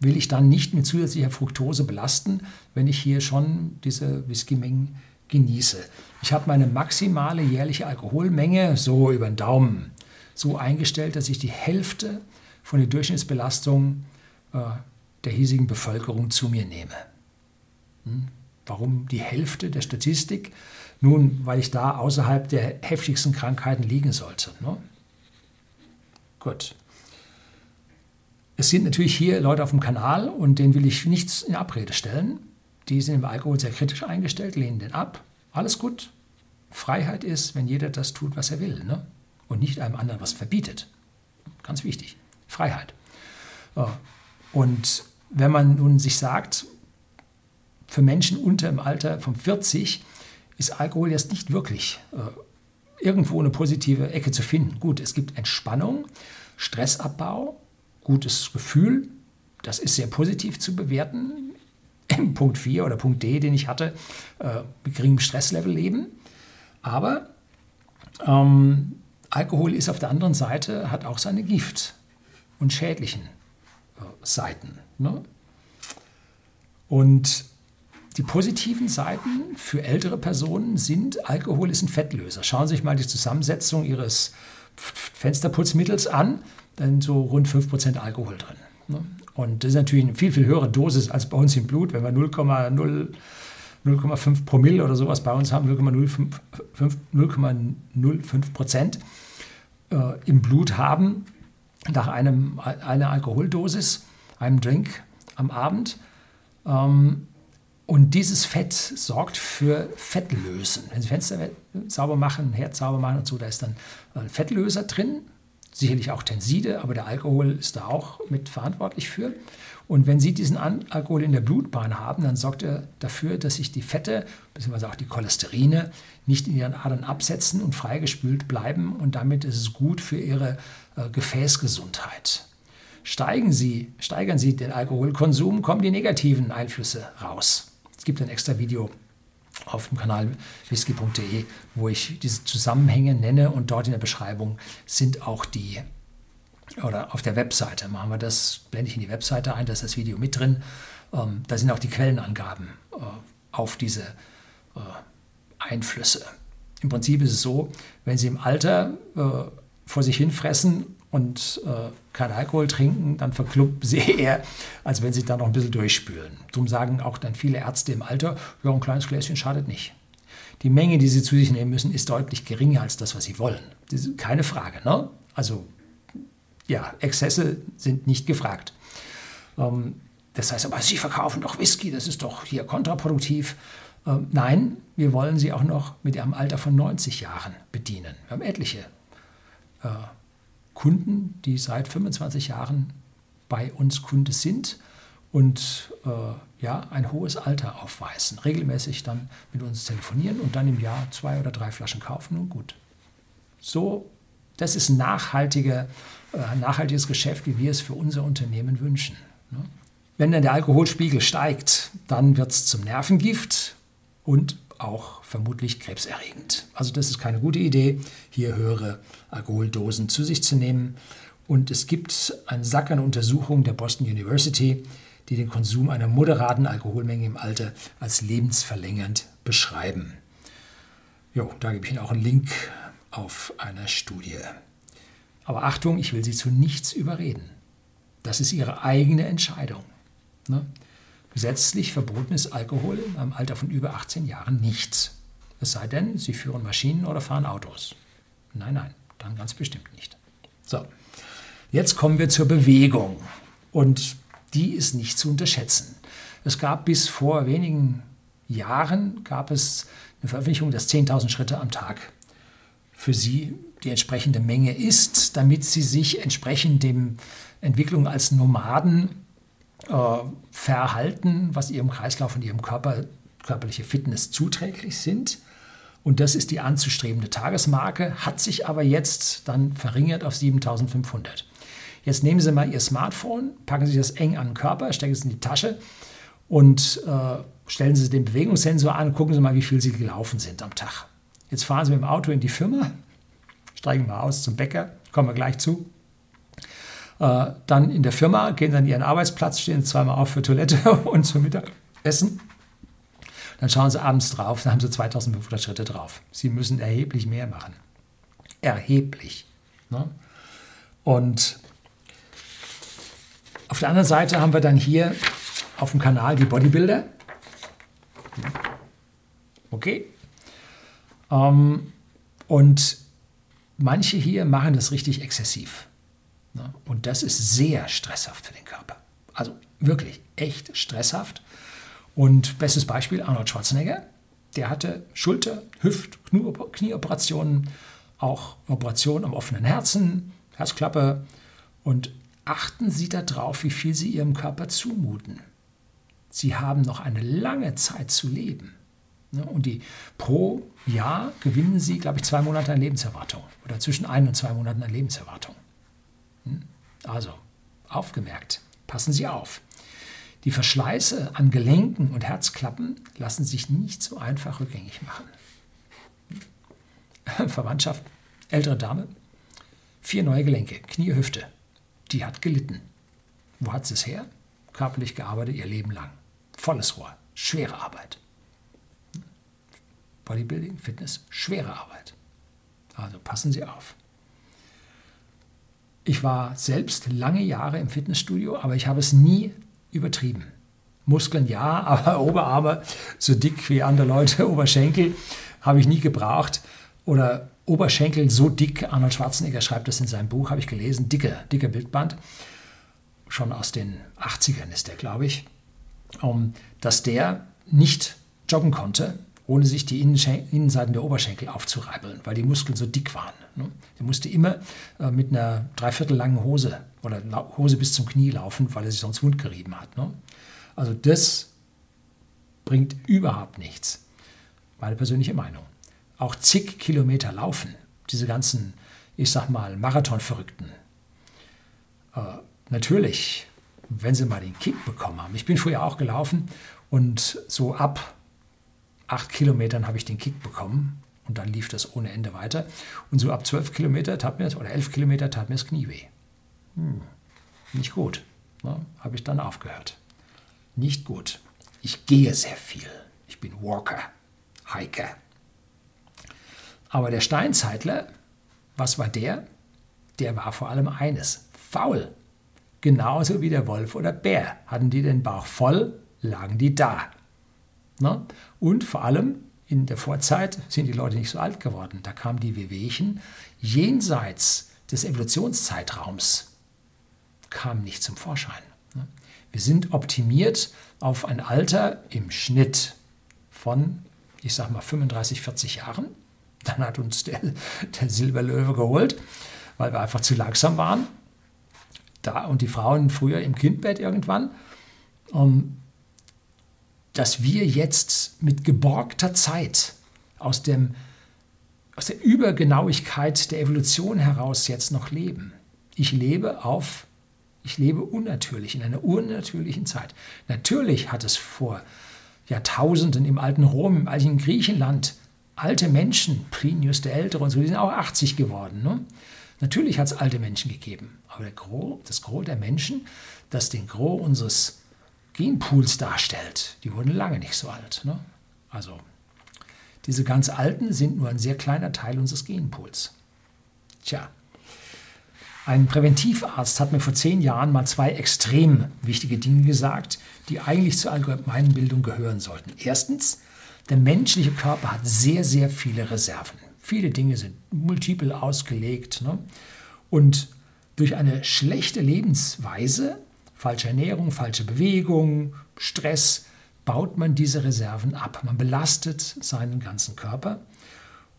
will ich dann nicht mit zusätzlicher Fructose belasten, wenn ich hier schon diese Whisky-Mengen genieße. Ich habe meine maximale jährliche Alkoholmenge so über den Daumen so eingestellt, dass ich die Hälfte von der Durchschnittsbelastung äh, der hiesigen Bevölkerung zu mir nehme. Hm? Warum die Hälfte der Statistik? Nun, weil ich da außerhalb der heftigsten Krankheiten liegen sollte. Ne? Gut. Es sind natürlich hier Leute auf dem Kanal und denen will ich nichts in Abrede stellen. Die sind im Alkohol sehr kritisch eingestellt, lehnen den ab. Alles gut. Freiheit ist, wenn jeder das tut, was er will. Ne? und nicht einem anderen was verbietet. Ganz wichtig. Freiheit. Und wenn man nun sich sagt, für Menschen unter im Alter von 40 ist Alkohol jetzt nicht wirklich äh, irgendwo eine positive Ecke zu finden. Gut, es gibt Entspannung, Stressabbau, gutes Gefühl, das ist sehr positiv zu bewerten. Punkt 4 oder Punkt D, den ich hatte, äh, mit geringem Stresslevel leben. Aber ähm, Alkohol ist auf der anderen Seite, hat auch seine Gift- und schädlichen äh, Seiten. Ne? Und die positiven Seiten für ältere Personen sind, Alkohol ist ein Fettlöser. Schauen Sie sich mal die Zusammensetzung Ihres Fensterputzmittels an, dann so rund 5% Alkohol drin. Ne? Und das ist natürlich eine viel, viel höhere Dosis als bei uns im Blut, wenn wir 0,0 0,5 Promille oder sowas bei uns haben, 0,05 Prozent äh, im Blut haben nach einem, einer Alkoholdosis, einem Drink am Abend. Ähm, und dieses Fett sorgt für Fettlösen. Wenn Sie Fenster sauber machen, Herd sauber machen und so, da ist dann ein Fettlöser drin, sicherlich auch Tenside, aber der Alkohol ist da auch mit verantwortlich für. Und wenn Sie diesen Alkohol in der Blutbahn haben, dann sorgt er dafür, dass sich die Fette bzw. auch die Cholesterine nicht in Ihren Adern absetzen und freigespült bleiben. Und damit ist es gut für Ihre äh, Gefäßgesundheit. Steigen Sie, steigern Sie den Alkoholkonsum, kommen die negativen Einflüsse raus. Es gibt ein extra Video auf dem Kanal whisky.de, wo ich diese Zusammenhänge nenne und dort in der Beschreibung sind auch die oder auf der Webseite machen wir das, blende ich in die Webseite ein, da ist das Video mit drin. Ähm, da sind auch die Quellenangaben äh, auf diese äh, Einflüsse. Im Prinzip ist es so, wenn Sie im Alter äh, vor sich hin fressen und äh, keinen Alkohol trinken, dann verklumpen Sie eher, als wenn Sie da noch ein bisschen durchspülen. Darum sagen auch dann viele Ärzte im Alter, ja, ein kleines Gläschen schadet nicht. Die Menge, die Sie zu sich nehmen müssen, ist deutlich geringer als das, was Sie wollen. Keine Frage. Ne? Also ja, Exzesse sind nicht gefragt. Ähm, das heißt aber, Sie verkaufen doch Whisky, das ist doch hier kontraproduktiv. Ähm, nein, wir wollen Sie auch noch mit Ihrem Alter von 90 Jahren bedienen. Wir haben etliche äh, Kunden, die seit 25 Jahren bei uns Kunde sind und äh, ja, ein hohes Alter aufweisen. Regelmäßig dann mit uns telefonieren und dann im Jahr zwei oder drei Flaschen kaufen und gut. So, das ist nachhaltige äh, nachhaltiges Geschäft, wie wir es für unser Unternehmen wünschen. Ne? Wenn dann der Alkoholspiegel steigt, dann wird es zum Nervengift und auch vermutlich krebserregend. Also das ist keine gute Idee, hier höhere Alkoholdosen zu sich zu nehmen. Und es gibt einen Sack an Untersuchungen der Boston University, die den Konsum einer moderaten Alkoholmenge im Alter als lebensverlängernd beschreiben. Jo, da gebe ich Ihnen auch einen Link auf eine Studie. Aber Achtung, ich will Sie zu nichts überreden. Das ist Ihre eigene Entscheidung. Ne? Gesetzlich verboten ist Alkohol im Alter von über 18 Jahren nichts. Es sei denn, Sie führen Maschinen oder fahren Autos. Nein, nein, dann ganz bestimmt nicht. So, jetzt kommen wir zur Bewegung. Und die ist nicht zu unterschätzen. Es gab bis vor wenigen Jahren gab es eine Veröffentlichung, dass 10.000 Schritte am Tag für Sie die entsprechende Menge ist, damit Sie sich entsprechend dem Entwicklung als Nomaden äh, verhalten, was Ihrem Kreislauf und Ihrem Körper, körperliche Fitness zuträglich sind. Und das ist die anzustrebende Tagesmarke, hat sich aber jetzt dann verringert auf 7500. Jetzt nehmen Sie mal Ihr Smartphone, packen Sie das eng an den Körper, stecken es in die Tasche und äh, stellen Sie den Bewegungssensor an, gucken Sie mal, wie viel Sie gelaufen sind am Tag. Jetzt fahren Sie mit dem Auto in die Firma, steigen mal aus zum Bäcker, kommen wir gleich zu. Äh, dann in der Firma, gehen Sie an Ihren Arbeitsplatz, stehen zweimal auf für Toilette und zum Mittagessen. Dann schauen Sie abends drauf, dann haben Sie 2500 Schritte drauf. Sie müssen erheblich mehr machen. Erheblich. Ne? Und auf der anderen Seite haben wir dann hier auf dem Kanal die Bodybuilder. Okay. Ähm, und manche hier machen das richtig exzessiv. Ne? Und das ist sehr stresshaft für den Körper. Also wirklich echt stresshaft. Und bestes Beispiel Arnold Schwarzenegger. Der hatte Schulter-, Hüft-, Knieoperationen, auch Operationen am offenen Herzen, Herzklappe. Und achten Sie darauf, wie viel Sie Ihrem Körper zumuten. Sie haben noch eine lange Zeit zu leben. Ne? Und die pro Jahr gewinnen Sie, glaube ich, zwei Monate an Lebenserwartung oder zwischen ein und zwei Monaten an Lebenserwartung. Hm? Also, aufgemerkt, passen Sie auf. Die Verschleiße an Gelenken und Herzklappen lassen sich nicht so einfach rückgängig machen. Hm? Verwandtschaft, ältere Dame, vier neue Gelenke, Knie, Hüfte. Die hat gelitten. Wo hat sie es her? Körperlich gearbeitet ihr Leben lang. Volles Rohr, schwere Arbeit. Bodybuilding, Fitness, schwere Arbeit. Also passen Sie auf. Ich war selbst lange Jahre im Fitnessstudio, aber ich habe es nie übertrieben. Muskeln ja, aber Oberarme so dick wie andere Leute, Oberschenkel habe ich nie gebraucht. Oder Oberschenkel so dick, Arnold Schwarzenegger schreibt das in seinem Buch, habe ich gelesen, dicke, dicke Bildband, schon aus den 80ern ist der, glaube ich, um, dass der nicht joggen konnte, ohne sich die Innenseiten der Oberschenkel aufzureibeln, weil die Muskeln so dick waren. Ne? Er musste immer äh, mit einer dreiviertel langen Hose oder Hose bis zum Knie laufen, weil er sich sonst wundgerieben hat. Ne? Also das bringt überhaupt nichts. Meine persönliche Meinung. Auch zig Kilometer laufen, diese ganzen, ich sag mal, Marathonverrückten. Äh, natürlich, wenn sie mal den Kick bekommen haben. Ich bin früher auch gelaufen und so ab acht Kilometern habe ich den Kick bekommen und dann lief das ohne Ende weiter. Und so ab zwölf Kilometer tat mir oder elf Kilometer tat mir das Knie weh. Hm, nicht gut. Ne? Habe ich dann aufgehört. Nicht gut. Ich gehe sehr viel. Ich bin Walker, Hiker. Aber der Steinzeitler, was war der? Der war vor allem eines, faul. Genauso wie der Wolf oder Bär. Hatten die den Bauch voll, lagen die da. Ne? Und vor allem in der Vorzeit sind die Leute nicht so alt geworden. Da kamen die Wehwehchen jenseits des Evolutionszeitraums, kamen nicht zum Vorschein. Ne? Wir sind optimiert auf ein Alter im Schnitt von, ich sag mal, 35, 40 Jahren. Dann hat uns der, der Silberlöwe geholt, weil wir einfach zu langsam waren. Da und die Frauen früher im Kindbett irgendwann. Um, dass wir jetzt mit geborgter Zeit aus, dem, aus der Übergenauigkeit der Evolution heraus jetzt noch leben. Ich lebe auf, ich lebe unnatürlich, in einer unnatürlichen Zeit. Natürlich hat es vor Jahrtausenden im alten Rom, im alten Griechenland alte Menschen, Plinius der Ältere und so, die sind auch 80 geworden. Ne? Natürlich hat es alte Menschen gegeben, aber Gros, das Gros der Menschen, das den Gros unseres Genpools darstellt, die wurden lange nicht so alt. Ne? Also diese ganz alten sind nur ein sehr kleiner Teil unseres Genpools. Tja, ein Präventivarzt hat mir vor zehn Jahren mal zwei extrem wichtige Dinge gesagt, die eigentlich zur allgemeinen Bildung gehören sollten. Erstens, der menschliche Körper hat sehr, sehr viele Reserven. Viele Dinge sind multiple ausgelegt. Ne? Und durch eine schlechte Lebensweise, falsche Ernährung, falsche Bewegung, Stress, baut man diese Reserven ab. Man belastet seinen ganzen Körper.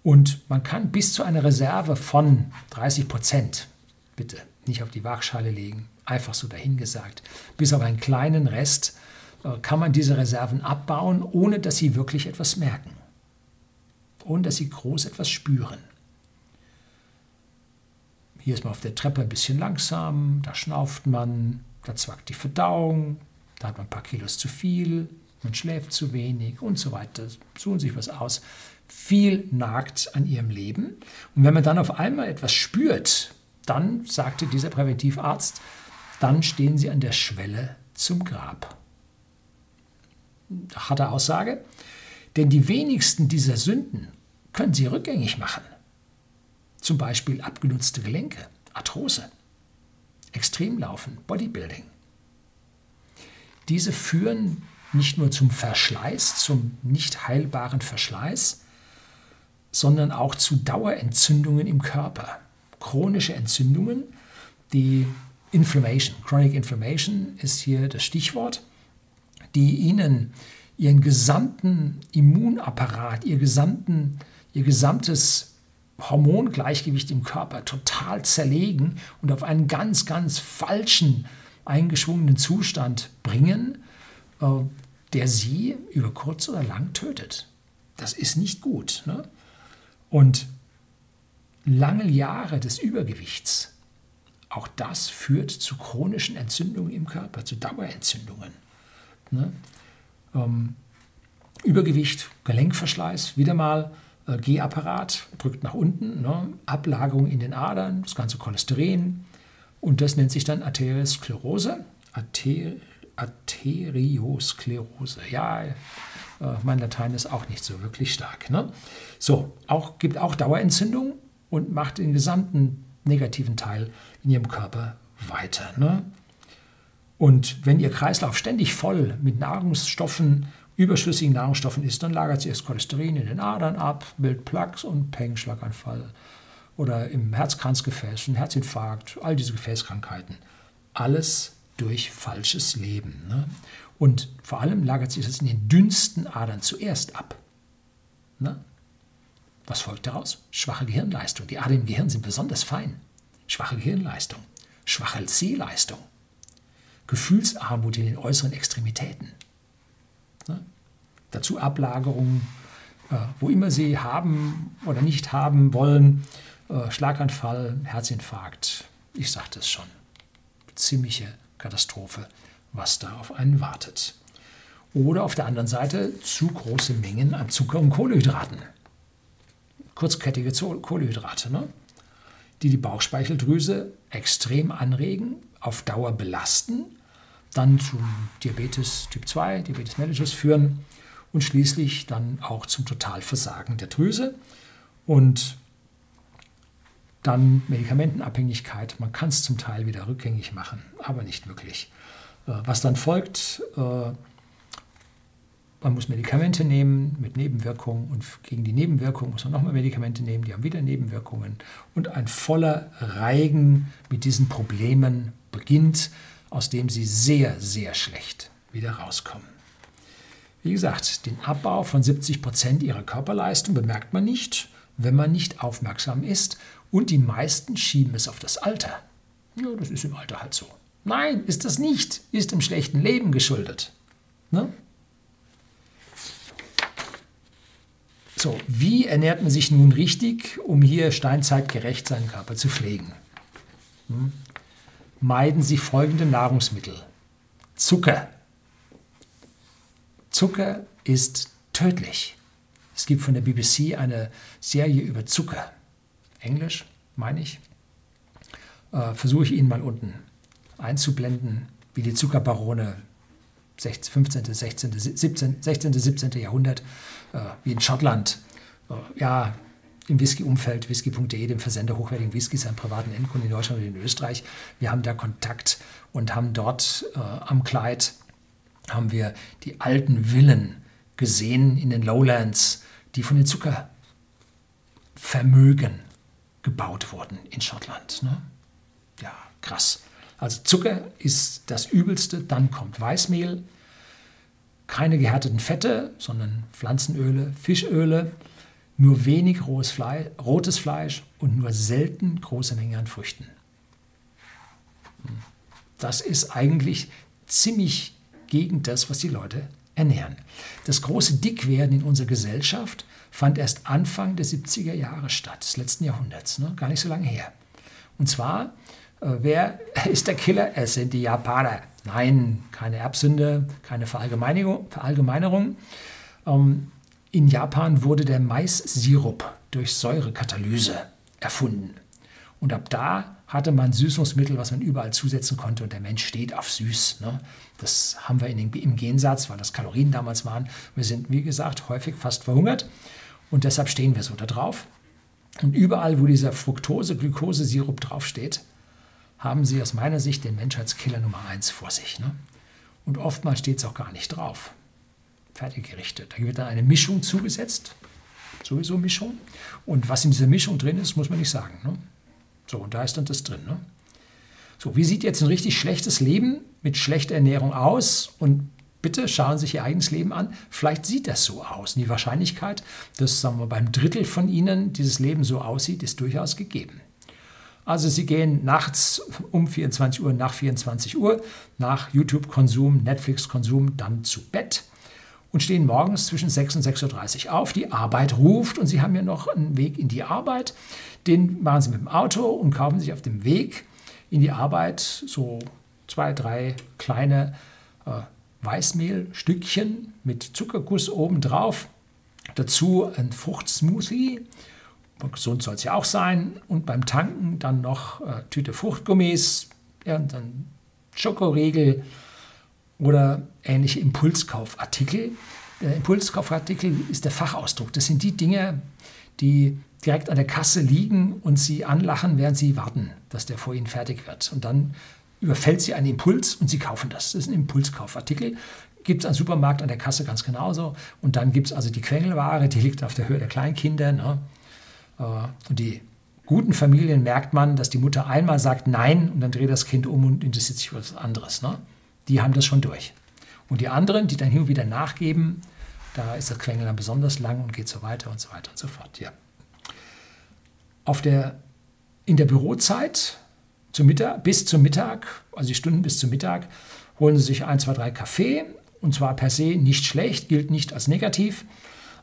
Und man kann bis zu einer Reserve von 30 Prozent bitte nicht auf die Waagschale legen, einfach so dahingesagt. Bis auf einen kleinen Rest äh, kann man diese Reserven abbauen, ohne dass sie wirklich etwas merken, ohne dass sie groß etwas spüren. Hier ist man auf der Treppe ein bisschen langsam, da schnauft man, da zwackt die Verdauung, da hat man ein paar Kilos zu viel, man schläft zu wenig und so weiter. Suchen sich was aus. Viel nagt an ihrem Leben. Und wenn man dann auf einmal etwas spürt, dann, sagte dieser Präventivarzt, dann stehen sie an der Schwelle zum Grab. Harte Aussage, denn die wenigsten dieser Sünden können sie rückgängig machen. Zum Beispiel abgenutzte Gelenke, Arthrose, Extremlaufen, Bodybuilding. Diese führen nicht nur zum Verschleiß, zum nicht heilbaren Verschleiß, sondern auch zu Dauerentzündungen im Körper chronische Entzündungen. Die Inflammation, Chronic Inflammation ist hier das Stichwort, die Ihnen Ihren gesamten Immunapparat, Ihr, gesamten, Ihr gesamtes Hormongleichgewicht im Körper total zerlegen und auf einen ganz, ganz falschen, eingeschwungenen Zustand bringen, äh, der Sie über kurz oder lang tötet. Das ist nicht gut. Ne? Und lange Jahre des Übergewichts, auch das führt zu chronischen Entzündungen im Körper, zu Dauerentzündungen. Ne? Ähm, Übergewicht, Gelenkverschleiß, wieder mal äh, Gehapparat, drückt nach unten, ne? Ablagerung in den Adern, das ganze Cholesterin und das nennt sich dann Arteriosklerose. Arter Arteriosklerose, ja, äh, mein Latein ist auch nicht so wirklich stark. Ne? So, auch, gibt auch Dauerentzündung und macht den gesamten negativen Teil in ihrem Körper weiter. Ne? Und wenn ihr Kreislauf ständig voll mit Nahrungsstoffen, überschüssigen Nahrungsstoffen ist, dann lagert sich das Cholesterin in den Adern ab, bildet Plaques und Peng, Schlaganfall oder im Herzkranzgefäß, ein Herzinfarkt, all diese Gefäßkrankheiten. Alles durch falsches Leben. Ne? Und vor allem lagert sich das in den dünnsten Adern zuerst ab. Ne? Was folgt daraus? Schwache Gehirnleistung. Die Adern im Gehirn sind besonders fein. Schwache Gehirnleistung, schwache Sehleistung, Gefühlsarmut in den äußeren Extremitäten. Ne? Dazu Ablagerungen, äh, wo immer sie haben oder nicht haben wollen, äh, Schlaganfall, Herzinfarkt. Ich sagte es schon. Ziemliche Katastrophe, was da auf einen wartet. Oder auf der anderen Seite zu große Mengen an Zucker und Kohlenhydraten kurzkettige Kohlenhydrate, ne? die die Bauchspeicheldrüse extrem anregen, auf Dauer belasten, dann zum Diabetes Typ 2, Diabetes mellitus führen und schließlich dann auch zum Totalversagen der Drüse und dann Medikamentenabhängigkeit. Man kann es zum Teil wieder rückgängig machen, aber nicht wirklich. Äh, was dann folgt, äh, man muss Medikamente nehmen mit Nebenwirkungen und gegen die Nebenwirkungen muss man nochmal Medikamente nehmen, die haben wieder Nebenwirkungen. Und ein voller Reigen mit diesen Problemen beginnt, aus dem sie sehr, sehr schlecht wieder rauskommen. Wie gesagt, den Abbau von 70 Prozent ihrer Körperleistung bemerkt man nicht, wenn man nicht aufmerksam ist. Und die meisten schieben es auf das Alter. Ja, das ist im Alter halt so. Nein, ist das nicht. Ist im schlechten Leben geschuldet. Ne? So, wie ernährt man sich nun richtig, um hier steinzeitgerecht seinen Körper zu pflegen? Hm? Meiden Sie folgende Nahrungsmittel. Zucker. Zucker ist tödlich. Es gibt von der BBC eine Serie über Zucker. Englisch, meine ich. Äh, Versuche ich Ihnen mal unten einzublenden, wie die Zuckerbarone 15., 16., 17., 16., 17. Jahrhundert, äh, wie in Schottland. Äh, ja, im Whisky-Umfeld, whisky.de, dem Versender hochwertigen Whiskys an privaten Endkunden in Deutschland und in Österreich. Wir haben da Kontakt und haben dort äh, am Kleid haben wir die alten Villen gesehen in den Lowlands, die von den Zuckervermögen gebaut wurden in Schottland. Ne? Ja, krass. Also Zucker ist das Übelste, dann kommt Weißmehl, keine gehärteten Fette, sondern Pflanzenöle, Fischöle, nur wenig rohes Fleisch, rotes Fleisch und nur selten große Mengen an Früchten. Das ist eigentlich ziemlich gegen das, was die Leute ernähren. Das große Dickwerden in unserer Gesellschaft fand erst Anfang der 70er Jahre statt, des letzten Jahrhunderts, ne? gar nicht so lange her. Und zwar, äh, wer ist der Killer? Es sind die Japaner. Nein, keine Erbsünde, keine Verallgemeinerung. Verallgemeinerung. Ähm, in Japan wurde der Mais-Sirup durch Säurekatalyse erfunden. Und ab da hatte man Süßungsmittel, was man überall zusetzen konnte und der Mensch steht auf süß. Ne? Das haben wir in den, im Gensatz, weil das Kalorien damals waren. Wir sind, wie gesagt, häufig fast verhungert und deshalb stehen wir so da drauf. Und überall, wo dieser Fructose-Glukose-Sirup draufsteht, haben sie aus meiner Sicht den Menschheitskiller Nummer eins vor sich. Ne? Und oftmals steht es auch gar nicht drauf. Fertiggerichte. Da wird dann eine Mischung zugesetzt, sowieso Mischung. Und was in dieser Mischung drin ist, muss man nicht sagen. Ne? So, und da ist dann das drin. Ne? So, wie sieht jetzt ein richtig schlechtes Leben mit schlechter Ernährung aus? Und bitte schauen Sie sich Ihr eigenes Leben an. Vielleicht sieht das so aus. Und die Wahrscheinlichkeit, dass sagen wir, beim Drittel von Ihnen dieses Leben so aussieht, ist durchaus gegeben. Also Sie gehen nachts um 24 Uhr nach 24 Uhr nach YouTube-Konsum, Netflix-Konsum dann zu Bett und stehen morgens zwischen 6 und 6.30 Uhr auf. Die Arbeit ruft und Sie haben ja noch einen Weg in die Arbeit. Den machen Sie mit dem Auto und kaufen sich auf dem Weg in die Arbeit so zwei, drei kleine äh, Weißmehlstückchen mit Zuckerguss obendrauf. Dazu ein Fruchtsmoothie. Gesund soll es ja auch sein. Und beim Tanken dann noch äh, Tüte Fruchtgummis, irgendein Schokoriegel oder ähnliche Impulskaufartikel. Der Impulskaufartikel ist der Fachausdruck. Das sind die Dinge, die direkt an der Kasse liegen und sie anlachen, während sie warten, dass der vor ihnen fertig wird. Und dann überfällt sie einen Impuls und sie kaufen das. Das ist ein Impulskaufartikel. Gibt es am Supermarkt an der Kasse ganz genauso. Und dann gibt es also die Quengelware, die liegt auf der Höhe der Kleinkinder. Ne? Äh, und die guten Familien merkt man, dass die Mutter einmal sagt Nein und dann dreht das Kind um und interessiert sich für was anderes. Ne? Die haben das schon durch. Und die anderen, die dann hin und wieder nachgeben, da ist das Quengel dann besonders lang und geht so weiter und so weiter und so fort. Ja. Auf der, in der Bürozeit zum Mittag, bis zum Mittag, also die Stunden bis zum Mittag, holen Sie sich ein, zwei, drei Kaffee. Und zwar per se nicht schlecht, gilt nicht als negativ.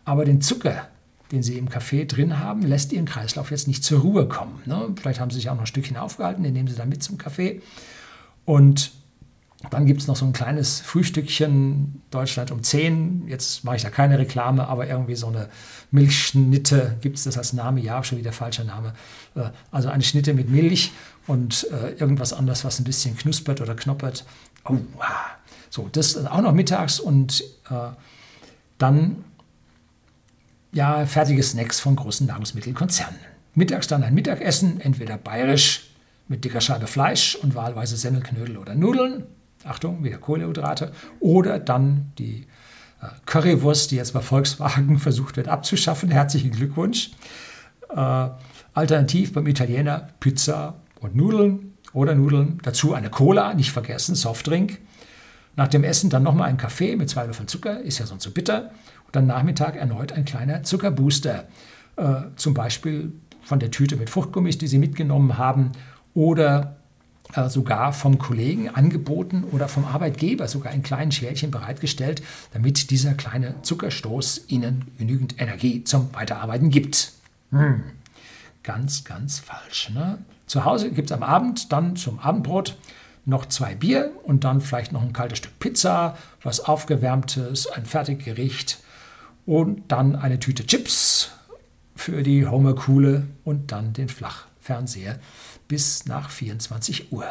Aber den Zucker, den Sie im Kaffee drin haben, lässt Ihren Kreislauf jetzt nicht zur Ruhe kommen. Ne? Vielleicht haben Sie sich auch noch ein Stückchen aufgehalten, den nehmen Sie dann mit zum Kaffee. Und dann gibt es noch so ein kleines Frühstückchen, Deutschland um 10. Jetzt mache ich da keine Reklame, aber irgendwie so eine Milchschnitte, gibt es das als Name? Ja, schon wieder falscher Name. Äh, also eine Schnitte mit Milch und äh, irgendwas anderes, was ein bisschen knuspert oder knoppert. Oh, so, das auch noch mittags und äh, dann ja, fertige Snacks von großen Nahrungsmittelkonzernen. Mittags dann ein Mittagessen, entweder bayerisch mit dicker Scheibe Fleisch und wahlweise Semmelknödel oder Nudeln Achtung, wieder Kohlenhydrate, oder dann die äh, Currywurst, die jetzt bei Volkswagen versucht wird abzuschaffen. Herzlichen Glückwunsch. Äh, alternativ beim Italiener Pizza und Nudeln oder Nudeln. Dazu eine Cola, nicht vergessen, Softdrink. Nach dem Essen dann nochmal ein Kaffee mit zwei Löffeln Zucker, ist ja sonst so bitter. Und dann Nachmittag erneut ein kleiner Zuckerbooster. Äh, zum Beispiel von der Tüte mit Fruchtgummis, die Sie mitgenommen haben, oder sogar vom Kollegen angeboten oder vom Arbeitgeber sogar in kleinen Schälchen bereitgestellt, damit dieser kleine Zuckerstoß Ihnen genügend Energie zum Weiterarbeiten gibt. Hm. Ganz, ganz falsch. Ne? Zu Hause gibt es am Abend dann zum Abendbrot noch zwei Bier und dann vielleicht noch ein kaltes Stück Pizza, was aufgewärmtes, ein Fertiggericht und dann eine Tüte Chips für die Homerkuhle und dann den Flachfernseher bis nach 24 Uhr.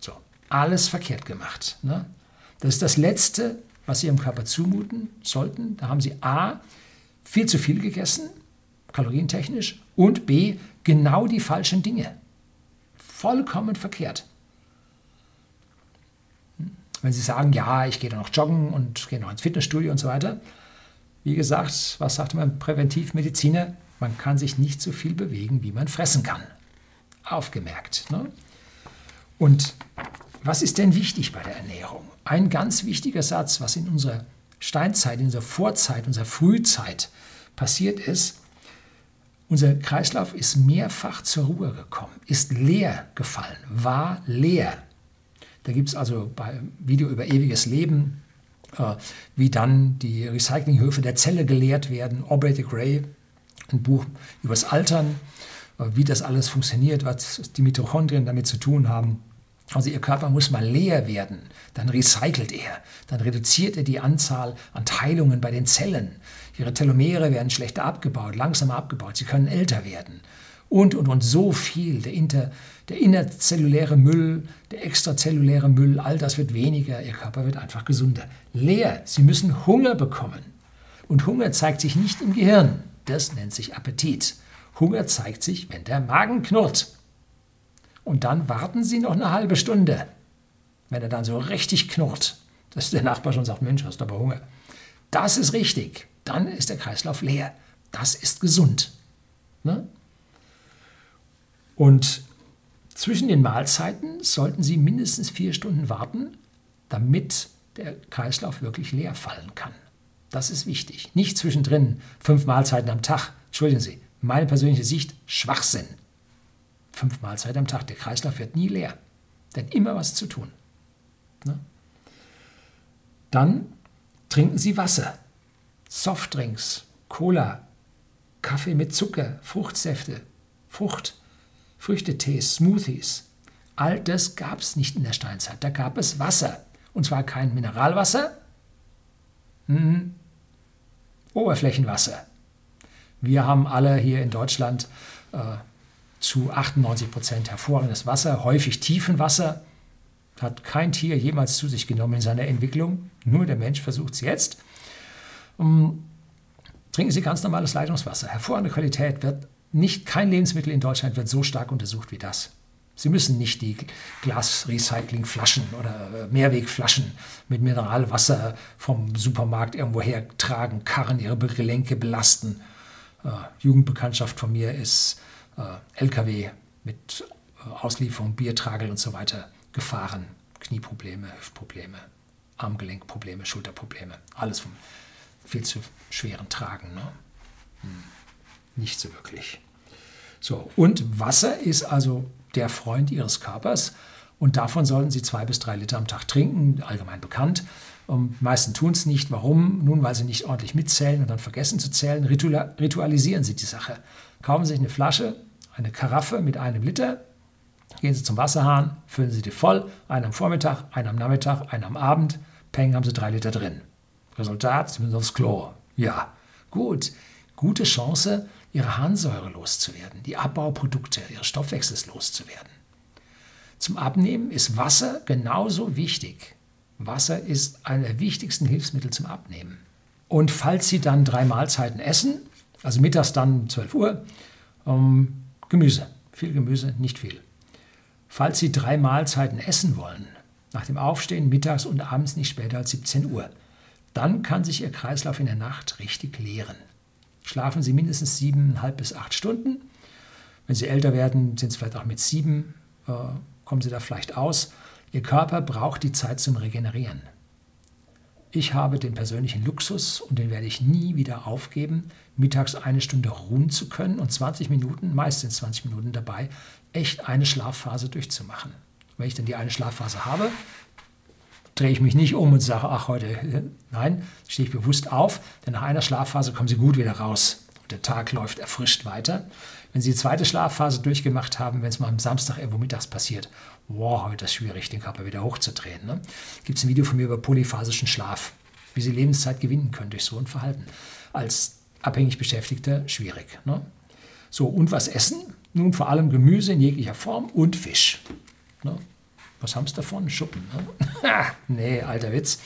So, alles verkehrt gemacht. Ne? Das ist das Letzte, was Sie Ihrem Körper zumuten sollten. Da haben Sie A, viel zu viel gegessen, kalorientechnisch, und B, genau die falschen Dinge. Vollkommen verkehrt. Wenn Sie sagen, ja, ich gehe da noch joggen und gehe noch ins Fitnessstudio und so weiter. Wie gesagt, was sagt mein Präventivmediziner? Man kann sich nicht so viel bewegen, wie man fressen kann. Aufgemerkt. Ne? Und was ist denn wichtig bei der Ernährung? Ein ganz wichtiger Satz, was in unserer Steinzeit, in unserer Vorzeit, unserer Frühzeit passiert ist, unser Kreislauf ist mehrfach zur Ruhe gekommen, ist leer gefallen, war leer. Da gibt es also beim Video über ewiges Leben, äh, wie dann die Recyclinghöfe der Zelle geleert werden. Aubrey de Grey, ein Buch übers Altern, wie das alles funktioniert, was die Mitochondrien damit zu tun haben. Also Ihr Körper muss mal leer werden, dann recycelt er, dann reduziert er die Anzahl an Teilungen bei den Zellen. Ihre Telomere werden schlechter abgebaut, langsamer abgebaut, sie können älter werden. Und, und, und so viel. Der, inter, der innerzelluläre Müll, der extrazelluläre Müll, all das wird weniger, Ihr Körper wird einfach gesunder. Leer, Sie müssen Hunger bekommen. Und Hunger zeigt sich nicht im Gehirn, das nennt sich Appetit. Hunger zeigt sich, wenn der Magen knurrt. Und dann warten Sie noch eine halbe Stunde. Wenn er dann so richtig knurrt, dass der Nachbar schon sagt, Mensch, hast aber Hunger. Das ist richtig. Dann ist der Kreislauf leer. Das ist gesund. Ne? Und zwischen den Mahlzeiten sollten Sie mindestens vier Stunden warten, damit der Kreislauf wirklich leer fallen kann. Das ist wichtig. Nicht zwischendrin fünf Mahlzeiten am Tag. Entschuldigen Sie, meine persönliche Sicht, Schwachsinn fünf Mahlzeiten am Tag. Der Kreislauf wird nie leer. Hat immer was zu tun. Ne? Dann trinken Sie Wasser, Softdrinks, Cola, Kaffee mit Zucker, Fruchtsäfte, Frucht, Früchtetees, Smoothies. All das gab es nicht in der Steinzeit. Da gab es Wasser. Und zwar kein Mineralwasser, mhm. Oberflächenwasser. Wir haben alle hier in Deutschland äh, zu 98 Prozent hervorragendes Wasser, häufig Tiefenwasser. Hat kein Tier jemals zu sich genommen in seiner Entwicklung. Nur der Mensch versucht es jetzt. Um, trinken Sie ganz normales Leitungswasser. Hervorragende Qualität wird nicht, kein Lebensmittel in Deutschland wird so stark untersucht wie das. Sie müssen nicht die Glas-Recycling-Flaschen oder äh, Mehrwegflaschen mit Mineralwasser vom Supermarkt irgendwo her tragen, karren, ihre Gelenke belasten. Äh, Jugendbekanntschaft von mir ist äh, LKW mit äh, Auslieferung, Biertragel und so weiter gefahren. Knieprobleme, Hüftprobleme, Armgelenkprobleme, Schulterprobleme, alles vom viel zu schweren Tragen. Ne? Hm. Nicht so wirklich. So, und Wasser ist also der Freund Ihres Körpers und davon sollten Sie zwei bis drei Liter am Tag trinken, allgemein bekannt. Um, die meisten tun es nicht. Warum? Nun, weil sie nicht ordentlich mitzählen und dann vergessen zu zählen. Ritualisieren Sie die Sache. Kaufen Sie sich eine Flasche, eine Karaffe mit einem Liter, gehen Sie zum Wasserhahn, füllen Sie die voll, einen am Vormittag, einen am Nachmittag, einen am Abend, peng, haben Sie drei Liter drin. Resultat, Sie müssen aufs Klo. Ja, gut. Gute Chance, Ihre Harnsäure loszuwerden, die Abbauprodukte Ihres Stoffwechsels loszuwerden. Zum Abnehmen ist Wasser genauso wichtig. Wasser ist einer der wichtigsten Hilfsmittel zum Abnehmen. Und falls Sie dann drei Mahlzeiten essen, also mittags dann 12 Uhr, ähm, Gemüse. Viel Gemüse, nicht viel. Falls Sie drei Mahlzeiten essen wollen, nach dem Aufstehen, mittags und abends nicht später als 17 Uhr, dann kann sich Ihr Kreislauf in der Nacht richtig leeren. Schlafen Sie mindestens siebeneinhalb bis acht Stunden. Wenn Sie älter werden, sind es vielleicht auch mit sieben, äh, kommen Sie da vielleicht aus. Ihr Körper braucht die Zeit zum Regenerieren. Ich habe den persönlichen Luxus und den werde ich nie wieder aufgeben, mittags eine Stunde ruhen zu können und 20 Minuten, meistens 20 Minuten dabei, echt eine Schlafphase durchzumachen. Wenn ich dann die eine Schlafphase habe, drehe ich mich nicht um und sage, ach heute, nein, stehe ich bewusst auf, denn nach einer Schlafphase kommen Sie gut wieder raus und der Tag läuft erfrischt weiter. Wenn Sie die zweite Schlafphase durchgemacht haben, wenn es mal am Samstag irgendwo mittags passiert, wow, heute ist schwierig, den Körper wieder hochzudrehen. Ne? Gibt es ein Video von mir über polyphasischen Schlaf, wie Sie Lebenszeit gewinnen können durch so ein Verhalten. Als abhängig Beschäftigter schwierig. Ne? So, und was essen? Nun vor allem Gemüse in jeglicher Form und Fisch. Ne? Was haben sie davon? Schuppen. Ne? nee, alter Witz.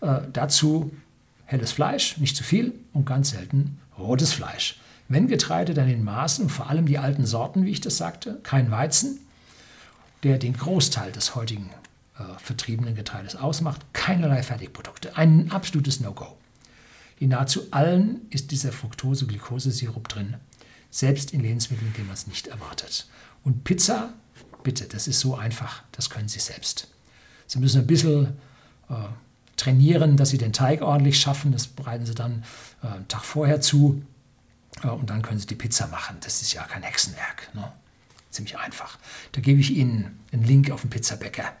Äh, dazu helles Fleisch, nicht zu viel und ganz selten rotes Fleisch. Wenn Getreide, dann in Maßen und vor allem die alten Sorten, wie ich das sagte, kein Weizen, der den Großteil des heutigen äh, vertriebenen Getreides ausmacht, keinerlei Fertigprodukte. Ein absolutes No-Go. In nahezu allen ist dieser Fructose-Glucose-Sirup drin, selbst in Lebensmitteln, die man es nicht erwartet. Und Pizza, bitte, das ist so einfach, das können Sie selbst. Sie müssen ein bisschen äh, trainieren, dass Sie den Teig ordentlich schaffen, das bereiten Sie dann äh, einen Tag vorher zu äh, und dann können Sie die Pizza machen. Das ist ja kein Hexenwerk. Ne? Ziemlich einfach. Da gebe ich Ihnen einen Link auf den Pizzabäcker.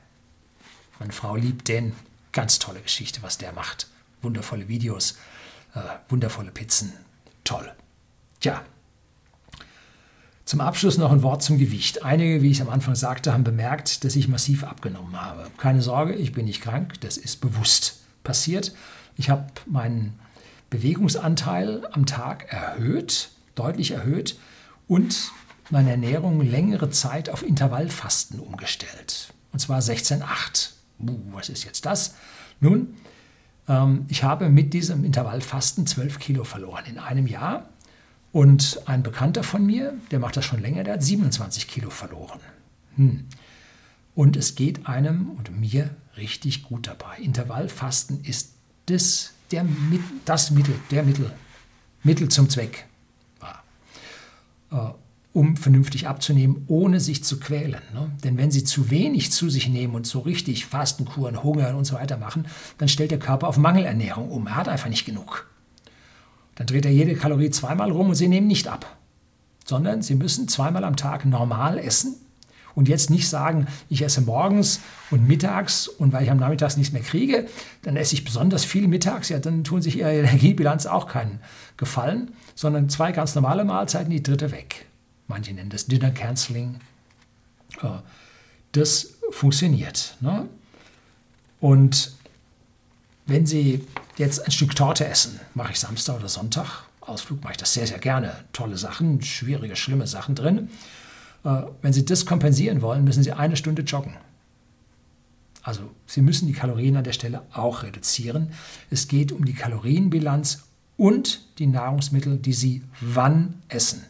Meine Frau liebt den. Ganz tolle Geschichte, was der macht. Wundervolle Videos, äh, wundervolle Pizzen. Toll. Tja. Zum Abschluss noch ein Wort zum Gewicht. Einige, wie ich am Anfang sagte, haben bemerkt, dass ich massiv abgenommen habe. Keine Sorge, ich bin nicht krank, das ist bewusst passiert. Ich habe meinen Bewegungsanteil am Tag erhöht, deutlich erhöht und meine Ernährung längere Zeit auf Intervallfasten umgestellt. Und zwar 16,8. Uh, was ist jetzt das? Nun, ähm, ich habe mit diesem Intervallfasten 12 Kilo verloren in einem Jahr. Und ein Bekannter von mir, der macht das schon länger, der hat 27 Kilo verloren. Hm. Und es geht einem und mir richtig gut dabei. Intervallfasten ist das der, das Mittel, der Mittel, Mittel zum Zweck äh, um vernünftig abzunehmen, ohne sich zu quälen. Ne? Denn wenn Sie zu wenig zu sich nehmen und so richtig Fastenkuren, Hunger und so weiter machen, dann stellt der Körper auf Mangelernährung um. Er hat einfach nicht genug. Dann dreht er jede Kalorie zweimal rum und Sie nehmen nicht ab, sondern Sie müssen zweimal am Tag normal essen und jetzt nicht sagen, ich esse morgens und mittags und weil ich am Nachmittag nichts mehr kriege, dann esse ich besonders viel mittags, ja, dann tun sich Ihrer Energiebilanz auch keinen Gefallen, sondern zwei ganz normale Mahlzeiten, die dritte weg. Manche nennen das Dinner Canceling. Das funktioniert. Ne? Und wenn Sie jetzt ein Stück Torte essen, mache ich Samstag oder Sonntag, Ausflug mache ich das sehr, sehr gerne. Tolle Sachen, schwierige, schlimme Sachen drin. Äh, wenn Sie das kompensieren wollen, müssen Sie eine Stunde joggen. Also Sie müssen die Kalorien an der Stelle auch reduzieren. Es geht um die Kalorienbilanz und die Nahrungsmittel, die Sie wann essen.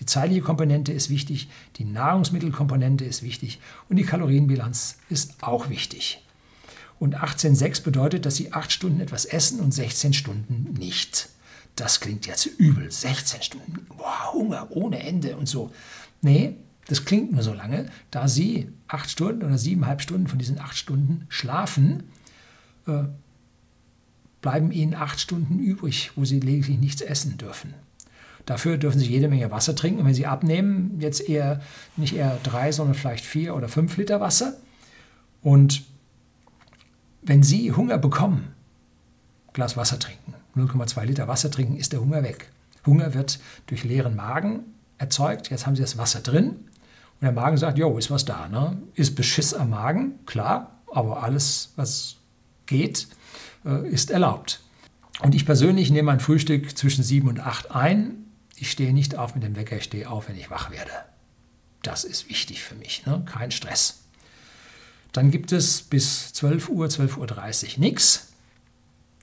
Die zeitliche Komponente ist wichtig, die Nahrungsmittelkomponente ist wichtig und die Kalorienbilanz ist auch wichtig. Und 18,6 bedeutet, dass Sie 8 Stunden etwas essen und 16 Stunden nicht. Das klingt jetzt übel. 16 Stunden, boah, Hunger ohne Ende und so. Nee, das klingt nur so lange, da Sie acht Stunden oder siebeneinhalb Stunden von diesen acht Stunden schlafen, äh, bleiben Ihnen acht Stunden übrig, wo Sie lediglich nichts essen dürfen. Dafür dürfen Sie jede Menge Wasser trinken. Und wenn Sie abnehmen, jetzt eher nicht eher drei, sondern vielleicht vier oder fünf Liter Wasser. Und wenn Sie Hunger bekommen, Glas Wasser trinken, 0,2 Liter Wasser trinken, ist der Hunger weg. Hunger wird durch leeren Magen erzeugt. Jetzt haben sie das Wasser drin. Und der Magen sagt, jo, ist was da. Ne? Ist Beschiss am Magen, klar, aber alles, was geht, äh, ist erlaubt. Und ich persönlich nehme mein Frühstück zwischen sieben und acht ein. Ich stehe nicht auf mit dem Wecker, ich stehe auf, wenn ich wach werde. Das ist wichtig für mich, ne? kein Stress. Dann gibt es bis 12 Uhr, 12.30 Uhr nichts.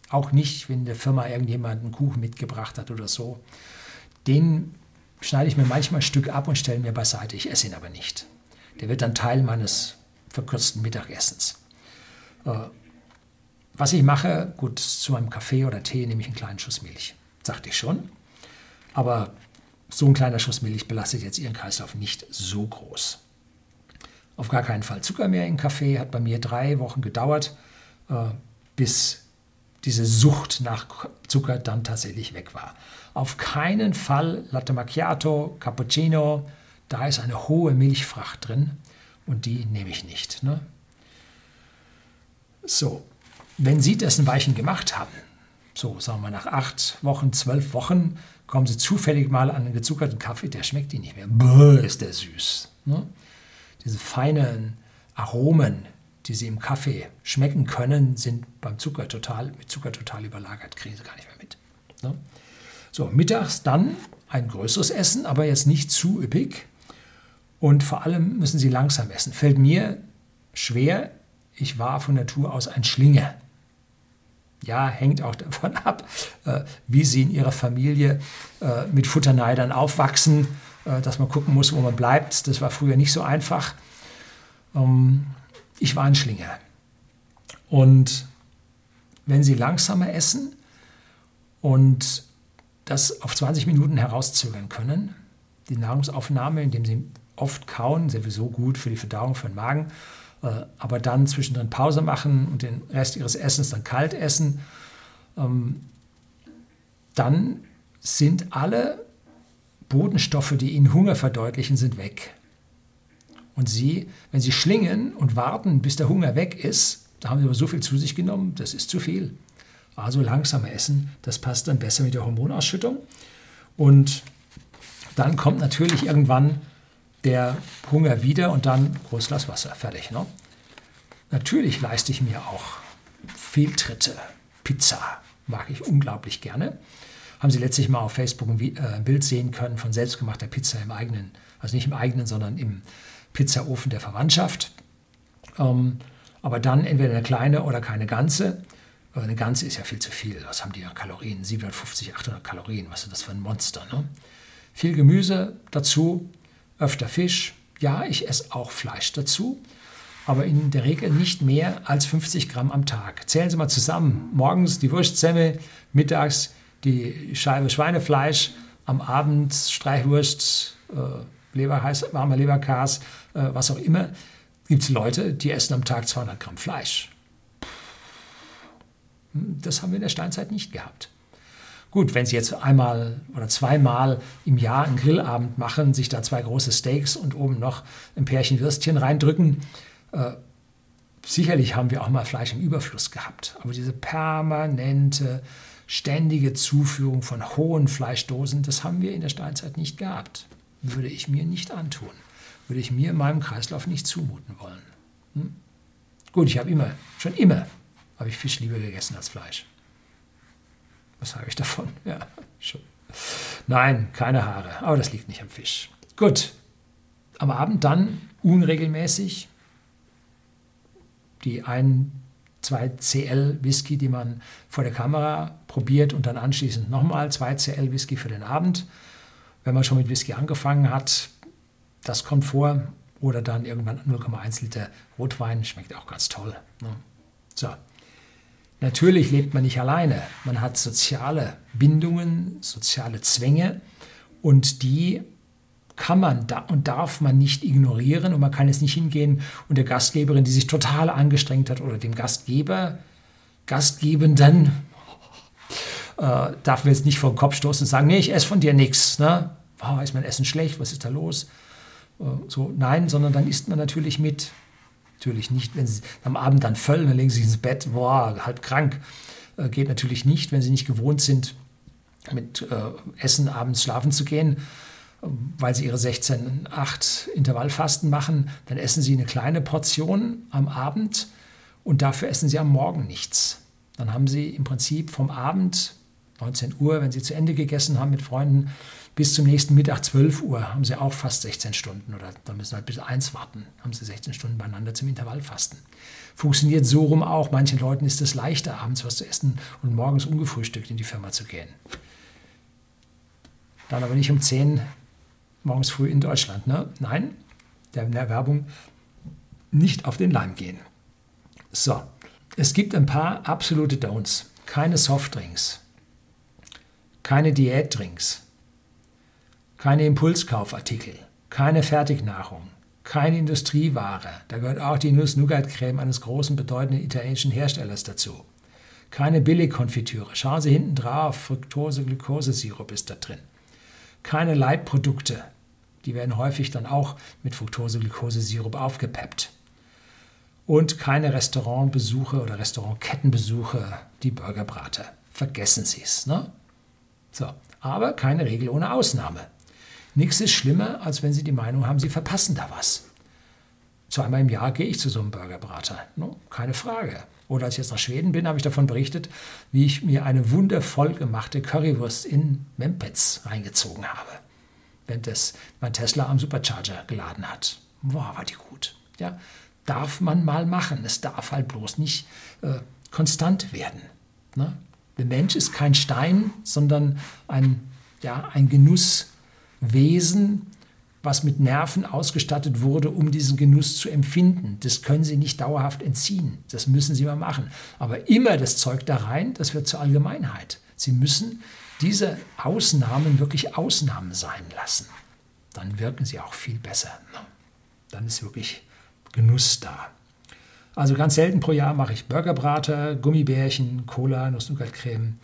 Auch nicht, wenn der Firma irgendjemand einen Kuchen mitgebracht hat oder so. Den schneide ich mir manchmal ein Stück ab und stelle mir beiseite. Ich esse ihn aber nicht. Der wird dann Teil meines verkürzten Mittagessens. Äh, was ich mache, gut, zu meinem Kaffee oder Tee nehme ich einen kleinen Schuss Milch. Sagte ich schon. Aber so ein kleiner Schuss Milch belastet jetzt Ihren Kreislauf nicht so groß. Auf gar keinen Fall Zucker mehr im Kaffee. Hat bei mir drei Wochen gedauert, äh, bis diese Sucht nach Zucker dann tatsächlich weg war. Auf keinen Fall Latte Macchiato, Cappuccino, da ist eine hohe Milchfracht drin und die nehme ich nicht. Ne? So, wenn Sie dessen Weichen gemacht haben, so sagen wir nach acht Wochen, zwölf Wochen, kommen Sie zufällig mal an einen gezuckerten Kaffee, der schmeckt Ihnen nicht mehr. Bäh, ist der süß. Ne? Diese feinen Aromen, die Sie im Kaffee schmecken können, sind beim Zucker total, mit Zucker total überlagert, kriegen Sie gar nicht mehr mit. Ne? So, mittags dann ein größeres Essen, aber jetzt nicht zu üppig. Und vor allem müssen Sie langsam essen. Fällt mir schwer. Ich war von Natur aus ein Schlinge. Ja, hängt auch davon ab, äh, wie Sie in Ihrer Familie äh, mit Futterneidern aufwachsen, äh, dass man gucken muss, wo man bleibt. Das war früher nicht so einfach. Ähm, ich war ein Schlinge. Und wenn Sie langsamer essen und das auf 20 Minuten herauszögern können, die Nahrungsaufnahme, indem Sie oft kauen, sowieso gut für die Verdauung, für den Magen, aber dann zwischendrin Pause machen und den Rest Ihres Essens dann kalt essen, ähm, dann sind alle Bodenstoffe, die Ihnen Hunger verdeutlichen, sind weg. Und Sie, wenn Sie schlingen und warten, bis der Hunger weg ist, da haben Sie aber so viel zu sich genommen, das ist zu viel. Also langsamer essen, das passt dann besser mit der Hormonausschüttung. Und dann kommt natürlich irgendwann der Hunger wieder und dann großes Wasser, fertig. Ne? Natürlich leiste ich mir auch Fehltritte. Pizza mag ich unglaublich gerne. Haben Sie letztlich mal auf Facebook ein äh, Bild sehen können von selbstgemachter Pizza im eigenen, also nicht im eigenen, sondern im Pizzaofen der Verwandtschaft. Ähm, aber dann entweder eine kleine oder keine ganze. Aber eine ganze ist ja viel zu viel. Was haben die an Kalorien? 750, 800 Kalorien. Was ist das für ein Monster? Ne? Viel Gemüse dazu, öfter Fisch. Ja, ich esse auch Fleisch dazu, aber in der Regel nicht mehr als 50 Gramm am Tag. Zählen Sie mal zusammen. Morgens die Wurstsemmel, mittags die Scheibe Schweinefleisch, am Abend Streichwurst, äh, Leber, heiß, warmer Leberkas, äh, was auch immer. Gibt es Leute, die essen am Tag 200 Gramm Fleisch. Das haben wir in der Steinzeit nicht gehabt. Gut, wenn Sie jetzt einmal oder zweimal im Jahr einen Grillabend machen, sich da zwei große Steaks und oben noch ein Pärchen Würstchen reindrücken, äh, sicherlich haben wir auch mal Fleisch im Überfluss gehabt. Aber diese permanente, ständige Zuführung von hohen Fleischdosen, das haben wir in der Steinzeit nicht gehabt. Würde ich mir nicht antun. Würde ich mir in meinem Kreislauf nicht zumuten wollen. Hm? Gut, ich habe immer, schon immer, habe ich Fisch lieber gegessen als Fleisch. Was habe ich davon? Ja, schon. Nein, keine Haare, aber das liegt nicht am Fisch. Gut, am Abend dann unregelmäßig die ein, zwei CL Whisky, die man vor der Kamera probiert und dann anschließend nochmal zwei CL Whisky für den Abend. Wenn man schon mit Whisky angefangen hat, das kommt vor. Oder dann irgendwann 0,1 Liter Rotwein, schmeckt auch ganz toll. Ne? So, Natürlich lebt man nicht alleine. Man hat soziale Bindungen, soziale Zwänge und die kann man da und darf man nicht ignorieren und man kann jetzt nicht hingehen und der Gastgeberin, die sich total angestrengt hat oder dem Gastgeber, Gastgebenden, äh, darf man jetzt nicht vor den Kopf stoßen und sagen, nee, ich esse von dir nichts. Ne? Oh, ist mein Essen schlecht? Was ist da los? Äh, so, nein, sondern dann isst man natürlich mit. Natürlich nicht, wenn Sie am Abend dann völlen, dann legen Sie sich ins Bett, boah, halb krank. Äh, geht natürlich nicht, wenn Sie nicht gewohnt sind, mit äh, Essen abends schlafen zu gehen, weil Sie Ihre 16-8 Intervallfasten machen. Dann essen Sie eine kleine Portion am Abend und dafür essen Sie am Morgen nichts. Dann haben Sie im Prinzip vom Abend, 19 Uhr, wenn Sie zu Ende gegessen haben mit Freunden, bis zum nächsten Mittag 12 Uhr haben sie auch fast 16 Stunden oder da müssen sie halt bis 1 warten, haben sie 16 Stunden beieinander zum Intervallfasten. Funktioniert so rum auch. Manchen Leuten ist es leichter, abends was zu essen und morgens ungefrühstückt in die Firma zu gehen. Dann aber nicht um 10 morgens früh in Deutschland. Ne? Nein, der Werbung nicht auf den Leim gehen. So, es gibt ein paar absolute Don'ts. Keine Softdrinks, keine Diätdrinks, keine Impulskaufartikel, keine Fertignahrung, keine Industrieware. Da gehört auch die Nuss-Nougat-Creme eines großen, bedeutenden italienischen Herstellers dazu. Keine Billigkonfitüre. Schauen Sie hinten drauf, Fructose-Glukosesirup ist da drin. Keine Leitprodukte. Die werden häufig dann auch mit Fructose-Glukosesirup aufgepeppt. Und keine Restaurantbesuche oder Restaurantkettenbesuche, die Burgerbrater. Vergessen Sie es. Ne? So, aber keine Regel ohne Ausnahme. Nichts ist schlimmer, als wenn Sie die Meinung haben, Sie verpassen da was. Zweimal im Jahr gehe ich zu so einem Burgerbrater. No, keine Frage. Oder als ich jetzt nach Schweden bin, habe ich davon berichtet, wie ich mir eine wundervoll gemachte Currywurst in Mempetz reingezogen habe. Während das mein Tesla am Supercharger geladen hat. Boah, war die gut. Ja, darf man mal machen. Es darf halt bloß nicht äh, konstant werden. Ne? Der Mensch ist kein Stein, sondern ein, ja, ein Genusswesen, was mit Nerven ausgestattet wurde, um diesen Genuss zu empfinden. Das können Sie nicht dauerhaft entziehen. Das müssen Sie mal machen. Aber immer das Zeug da rein, das wird zur Allgemeinheit. Sie müssen diese Ausnahmen wirklich Ausnahmen sein lassen. Dann wirken sie auch viel besser. Ne? Dann ist wirklich Genuss da. Also ganz selten pro Jahr mache ich Burgerbrater, Gummibärchen, Cola, Nuss-Nougat-Creme.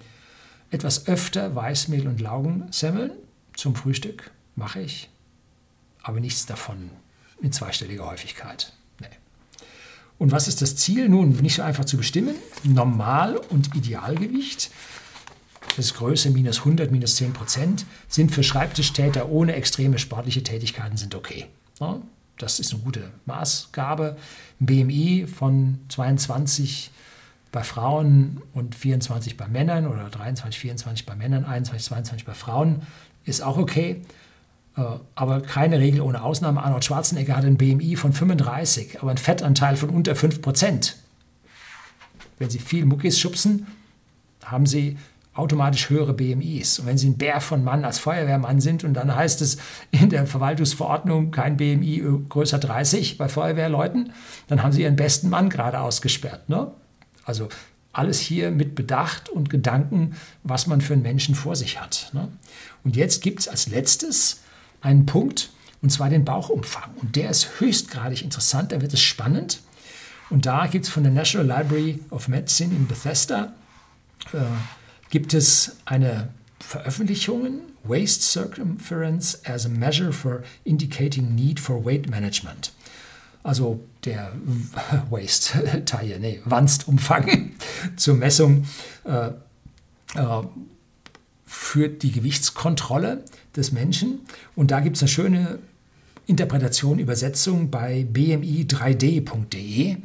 Etwas öfter Weißmehl und Laugensemmeln zum Frühstück mache ich aber nichts davon in zweistelliger Häufigkeit. Nee. Und was ist das Ziel? Nun, nicht so einfach zu bestimmen. Normal- und Idealgewicht, das ist Größe minus 100, minus 10 Prozent, sind für Schreibtischtäter ohne extreme sportliche Tätigkeiten sind okay. Ja, das ist eine gute Maßgabe. Ein BMI von 22 bei Frauen und 24 bei Männern oder 23, 24 bei Männern, 21, 22 bei Frauen ist auch okay. Äh, aber keine Regel ohne Ausnahme. Arnold Schwarzenegger hat ein BMI von 35, aber einen Fettanteil von unter 5 Prozent. Wenn Sie viel Muckis schubsen, haben Sie automatisch höhere BMIs. Und wenn Sie ein Bär von Mann als Feuerwehrmann sind und dann heißt es in der Verwaltungsverordnung kein BMI größer 30 bei Feuerwehrleuten, dann haben Sie Ihren besten Mann gerade ausgesperrt. Ne? Also alles hier mit Bedacht und Gedanken, was man für einen Menschen vor sich hat. Ne? Und jetzt gibt es als letztes einen Punkt, und zwar den Bauchumfang. Und der ist höchstgradig interessant, da wird es spannend. Und da gibt es von der National Library of Medicine in Bethesda, äh, gibt es eine Veröffentlichung, Waist Circumference as a Measure for Indicating Need for Weight Management. Also der Waist-Taille, nee, Wanstumfang zur Messung äh, äh, für die Gewichtskontrolle des Menschen. Und da gibt es eine schöne Interpretation, Übersetzung bei bmi3d.de.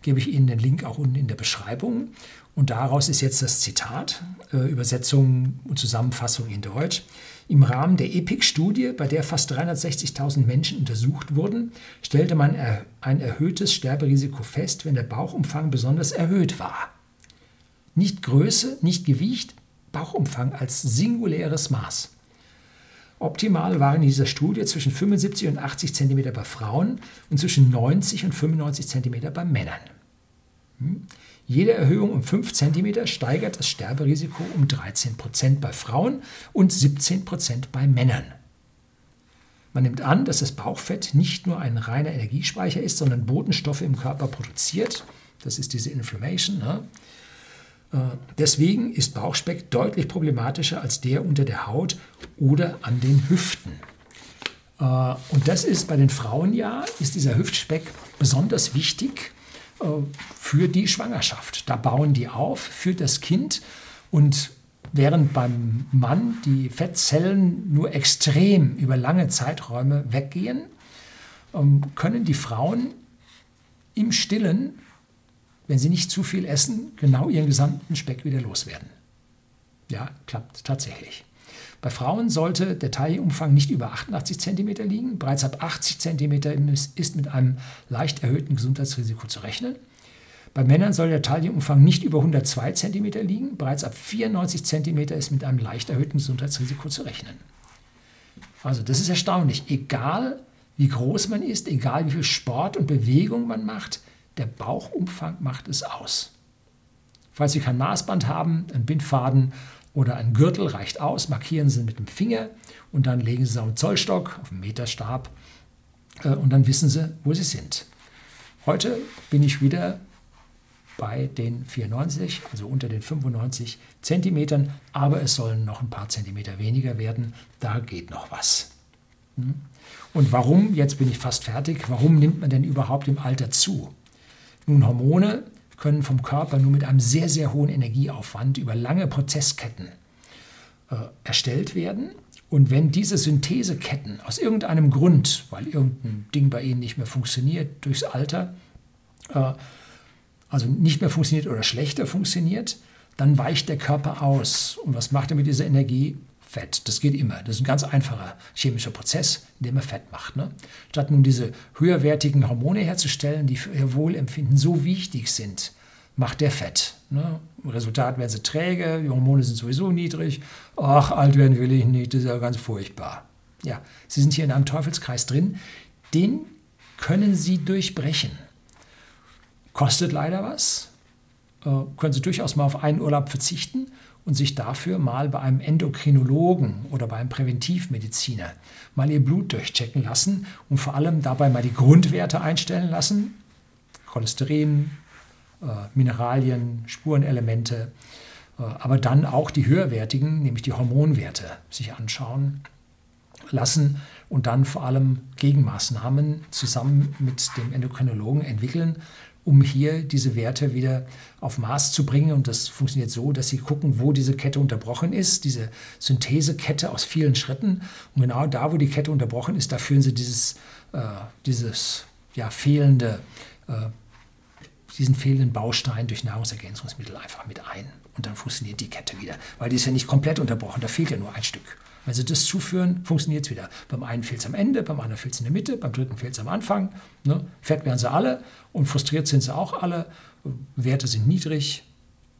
Gebe ich Ihnen den Link auch unten in der Beschreibung. Und daraus ist jetzt das Zitat, äh, Übersetzung und Zusammenfassung in Deutsch. Im Rahmen der EPIC-Studie, bei der fast 360.000 Menschen untersucht wurden, stellte man ein erhöhtes Sterberisiko fest, wenn der Bauchumfang besonders erhöht war. Nicht Größe, nicht Gewicht, Bauchumfang als singuläres Maß. Optimal waren in dieser Studie zwischen 75 und 80 cm bei Frauen und zwischen 90 und 95 cm bei Männern. Hm? Jede Erhöhung um 5 cm steigert das Sterberisiko um 13% bei Frauen und 17% bei Männern. Man nimmt an, dass das Bauchfett nicht nur ein reiner Energiespeicher ist, sondern Botenstoffe im Körper produziert. Das ist diese Inflammation. Ne? Äh, deswegen ist Bauchspeck deutlich problematischer als der unter der Haut oder an den Hüften. Äh, und das ist bei den Frauen ja, ist dieser Hüftspeck besonders wichtig äh, für die Schwangerschaft. Da bauen die auf für das Kind und während beim Mann die Fettzellen nur extrem über lange Zeiträume weggehen, ähm, können die Frauen im Stillen wenn sie nicht zu viel essen, genau ihren gesamten Speck wieder loswerden. Ja, klappt tatsächlich. Bei Frauen sollte der Taillenumfang nicht über 88 cm liegen. Bereits ab 80 cm ist mit einem leicht erhöhten Gesundheitsrisiko zu rechnen. Bei Männern soll der Taillenumfang nicht über 102 cm liegen. Bereits ab 94 cm ist mit einem leicht erhöhten Gesundheitsrisiko zu rechnen. Also das ist erstaunlich. Egal wie groß man ist, egal wie viel Sport und Bewegung man macht, der Bauchumfang macht es aus. Falls Sie kein Maßband haben, ein Bindfaden oder ein Gürtel reicht aus, markieren Sie mit dem Finger und dann legen Sie es auf den Zollstock, auf den Meterstab äh, und dann wissen Sie, wo Sie sind. Heute bin ich wieder bei den 94, also unter den 95 Zentimetern, aber es sollen noch ein paar Zentimeter weniger werden. Da geht noch was. Hm? Und warum, jetzt bin ich fast fertig, warum nimmt man denn überhaupt im Alter zu? Nun, Hormone können vom Körper nur mit einem sehr, sehr hohen Energieaufwand über lange Prozessketten äh, erstellt werden. Und wenn diese Syntheseketten aus irgendeinem Grund, weil irgendein Ding bei ihnen nicht mehr funktioniert durchs Alter, äh, also nicht mehr funktioniert oder schlechter funktioniert, dann weicht der Körper aus. Und was macht er mit dieser Energie? Fett. Das geht immer. Das ist ein ganz einfacher chemischer Prozess, in dem er Fett macht. Ne? Statt nun diese höherwertigen Hormone herzustellen, die für ihr Wohlempfinden so wichtig sind, macht der Fett. Ne? Im Resultat werden sie träge, die Hormone sind sowieso niedrig. Ach, alt werden will ich nicht, das ist ja ganz furchtbar. Ja, sie sind hier in einem Teufelskreis drin. Den können sie durchbrechen. Kostet leider was. Äh, können sie durchaus mal auf einen Urlaub verzichten und sich dafür mal bei einem Endokrinologen oder bei einem Präventivmediziner mal ihr Blut durchchecken lassen und vor allem dabei mal die Grundwerte einstellen lassen. Cholesterin, äh, Mineralien, Spurenelemente, äh, aber dann auch die höherwertigen, nämlich die Hormonwerte, sich anschauen lassen und dann vor allem Gegenmaßnahmen zusammen mit dem Endokrinologen entwickeln, um hier diese Werte wieder auf Maß zu bringen. Und das funktioniert so, dass sie gucken, wo diese Kette unterbrochen ist, diese Synthesekette aus vielen Schritten. Und genau da, wo die Kette unterbrochen ist, da führen sie dieses, äh, dieses ja, fehlende, äh, diesen fehlenden Baustein durch Nahrungsergänzungsmittel einfach mit ein. Und dann funktioniert die Kette wieder. Weil die ist ja nicht komplett unterbrochen, da fehlt ja nur ein Stück. Wenn Sie das zuführen, funktioniert es wieder. Beim einen fehlt es am Ende, beim anderen fehlt es in der Mitte, beim dritten fehlt es am Anfang. Ne? Fett werden sie alle und frustriert sind sie auch alle. Werte sind niedrig.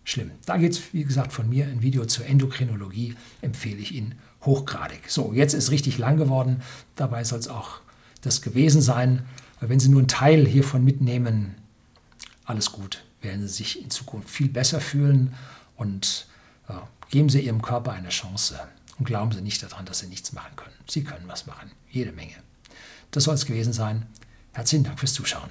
Schlimm. Da geht es, wie gesagt, von mir ein Video zur Endokrinologie, empfehle ich Ihnen hochgradig. So, jetzt ist richtig lang geworden. Dabei soll es auch das gewesen sein. Wenn Sie nur einen Teil hiervon mitnehmen, alles gut, werden Sie sich in Zukunft viel besser fühlen und ja, geben Sie Ihrem Körper eine Chance. Und glauben Sie nicht daran, dass Sie nichts machen können. Sie können was machen. Jede Menge. Das soll es gewesen sein. Herzlichen Dank fürs Zuschauen.